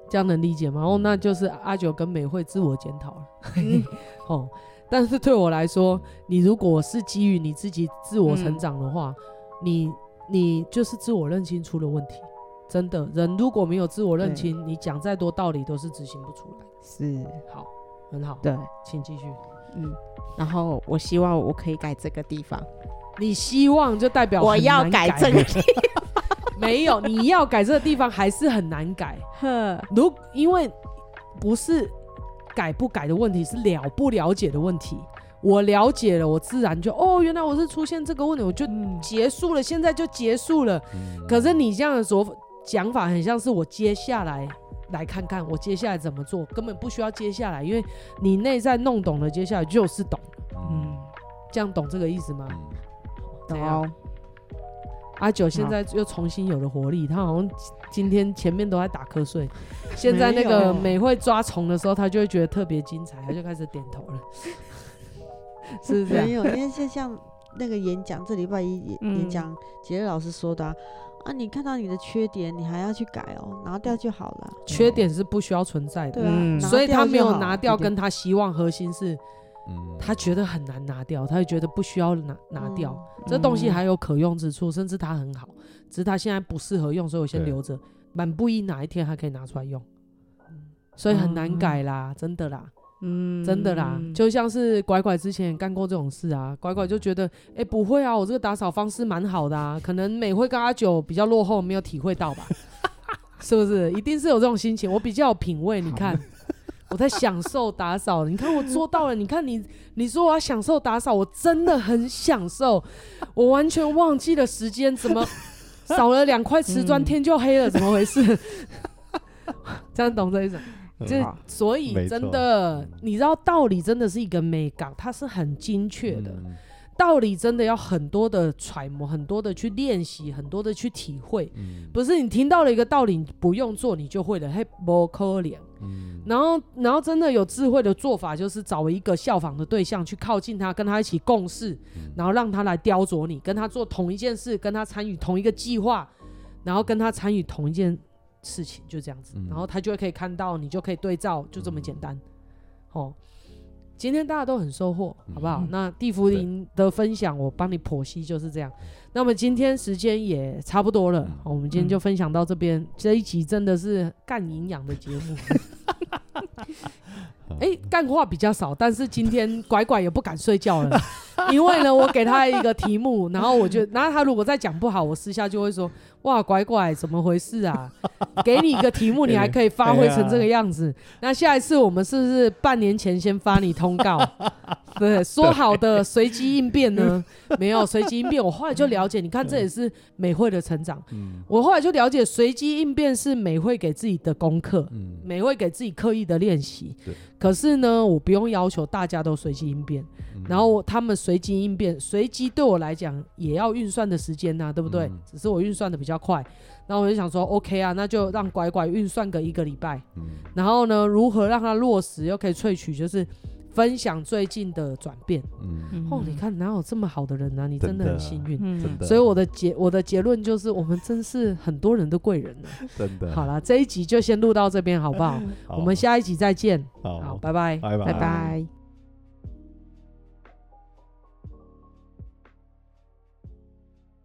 这样能理解吗？哦，那就是阿九跟美惠自我检讨了。哦，但是对我来说，你如果是基于你自己自我成长的话，嗯、你你就是自我认清出了问题。真的，人如果没有自我认清，你讲再多道理都是执行不出来。是，好，很好。对，请继续。嗯，然后我希望我可以改这个地方。你希望就代表我要改这个地方。没有，你要改这个地方还是很难改。呵，如因为不是改不改的问题，是了不了解的问题。我了解了，我自然就哦，原来我是出现这个问题，我就结束了，现在就结束了。可是你这样的说讲法，很像是我接下来来看看我接下来怎么做，根本不需要接下来，因为你内在弄懂了，接下来就是懂。嗯，这样懂这个意思吗？懂。阿九现在又重新有了活力，他好像今天前面都在打瞌睡，现在那个美会抓虫的时候，他就会觉得特别精彩，他就开始点头了，是不是？没有，因为像像那个演讲，这礼拜一演演讲，杰、嗯、老师说的啊，啊，你看到你的缺点，你还要去改哦，拿掉就好了。缺点是不需要存在的，嗯、所以他没有拿掉，跟他希望核心是。他觉得很难拿掉，他就觉得不需要拿拿掉，嗯、这东西还有可用之处，甚至它很好，只是他现在不适合用，所以我先留着，满不一哪一天还可以拿出来用，所以很难改啦，嗯、真的啦，嗯，真的啦，就像是拐拐之前干过这种事啊，拐拐就觉得，哎、欸，不会啊，我这个打扫方式蛮好的啊，可能美会跟阿九比较落后，没有体会到吧，是不是？一定是有这种心情，我比较有品味，你看。我在享受打扫，你看我做到了。你看你，你说我要享受打扫，我真的很享受。我完全忘记了时间，怎么少了两块瓷砖，天就黑了，怎么回事？这样懂这意思？就所以真的，你知道道理真的是一个美感，它是很精确的。道理真的要很多的揣摩，很多的去练习，很多的去体会。嗯、不是你听到了一个道理，你不用做你就会了，嘿，不可怜。嗯、然后，然后真的有智慧的做法，就是找一个效仿的对象去靠近他，跟他一起共事，嗯、然后让他来雕琢你，跟他做同一件事，跟他参与同一个计划，然后跟他参与同一件事情，就这样子，嗯、然后他就会可以看到，你就可以对照，就这么简单。嗯、哦。今天大家都很收获，好不好？嗯、那地茯苓的分享，我帮你剖析就是这样。对那么今天时间也差不多了，嗯、我们今天就分享到这边。嗯、这一集真的是干营养的节目。哎、欸，干话比较少，但是今天拐拐也不敢睡觉了，因为呢，我给他一个题目，然后我就，然后他如果再讲不好，我私下就会说。哇，拐拐，怎么回事啊？给你一个题目，你还可以发挥成这个样子。那下一次我们是不是半年前先发你通告？对，说好的随机应变呢？没有随机应变。我后来就了解，你看这也是美惠的成长。我后来就了解，随机应变是美惠给自己的功课，美惠给自己刻意的练习。可是呢，我不用要求大家都随机应变。然后他们随机应变，随机对我来讲也要运算的时间呐，对不对？只是我运算的比较快。然后我就想说，OK 啊，那就让拐拐运算个一个礼拜。然后呢，如何让它落实又可以萃取，就是。分享最近的转变。嗯，哦，你看哪有这么好的人呢、啊？你真的很幸运。嗯真的，所以我的结我的结论就是，我们真是很多人的贵人呢、真的好啦，这一集就先录到这边，好不好？好我们下一集再见。好，好，拜拜。拜拜拜拜。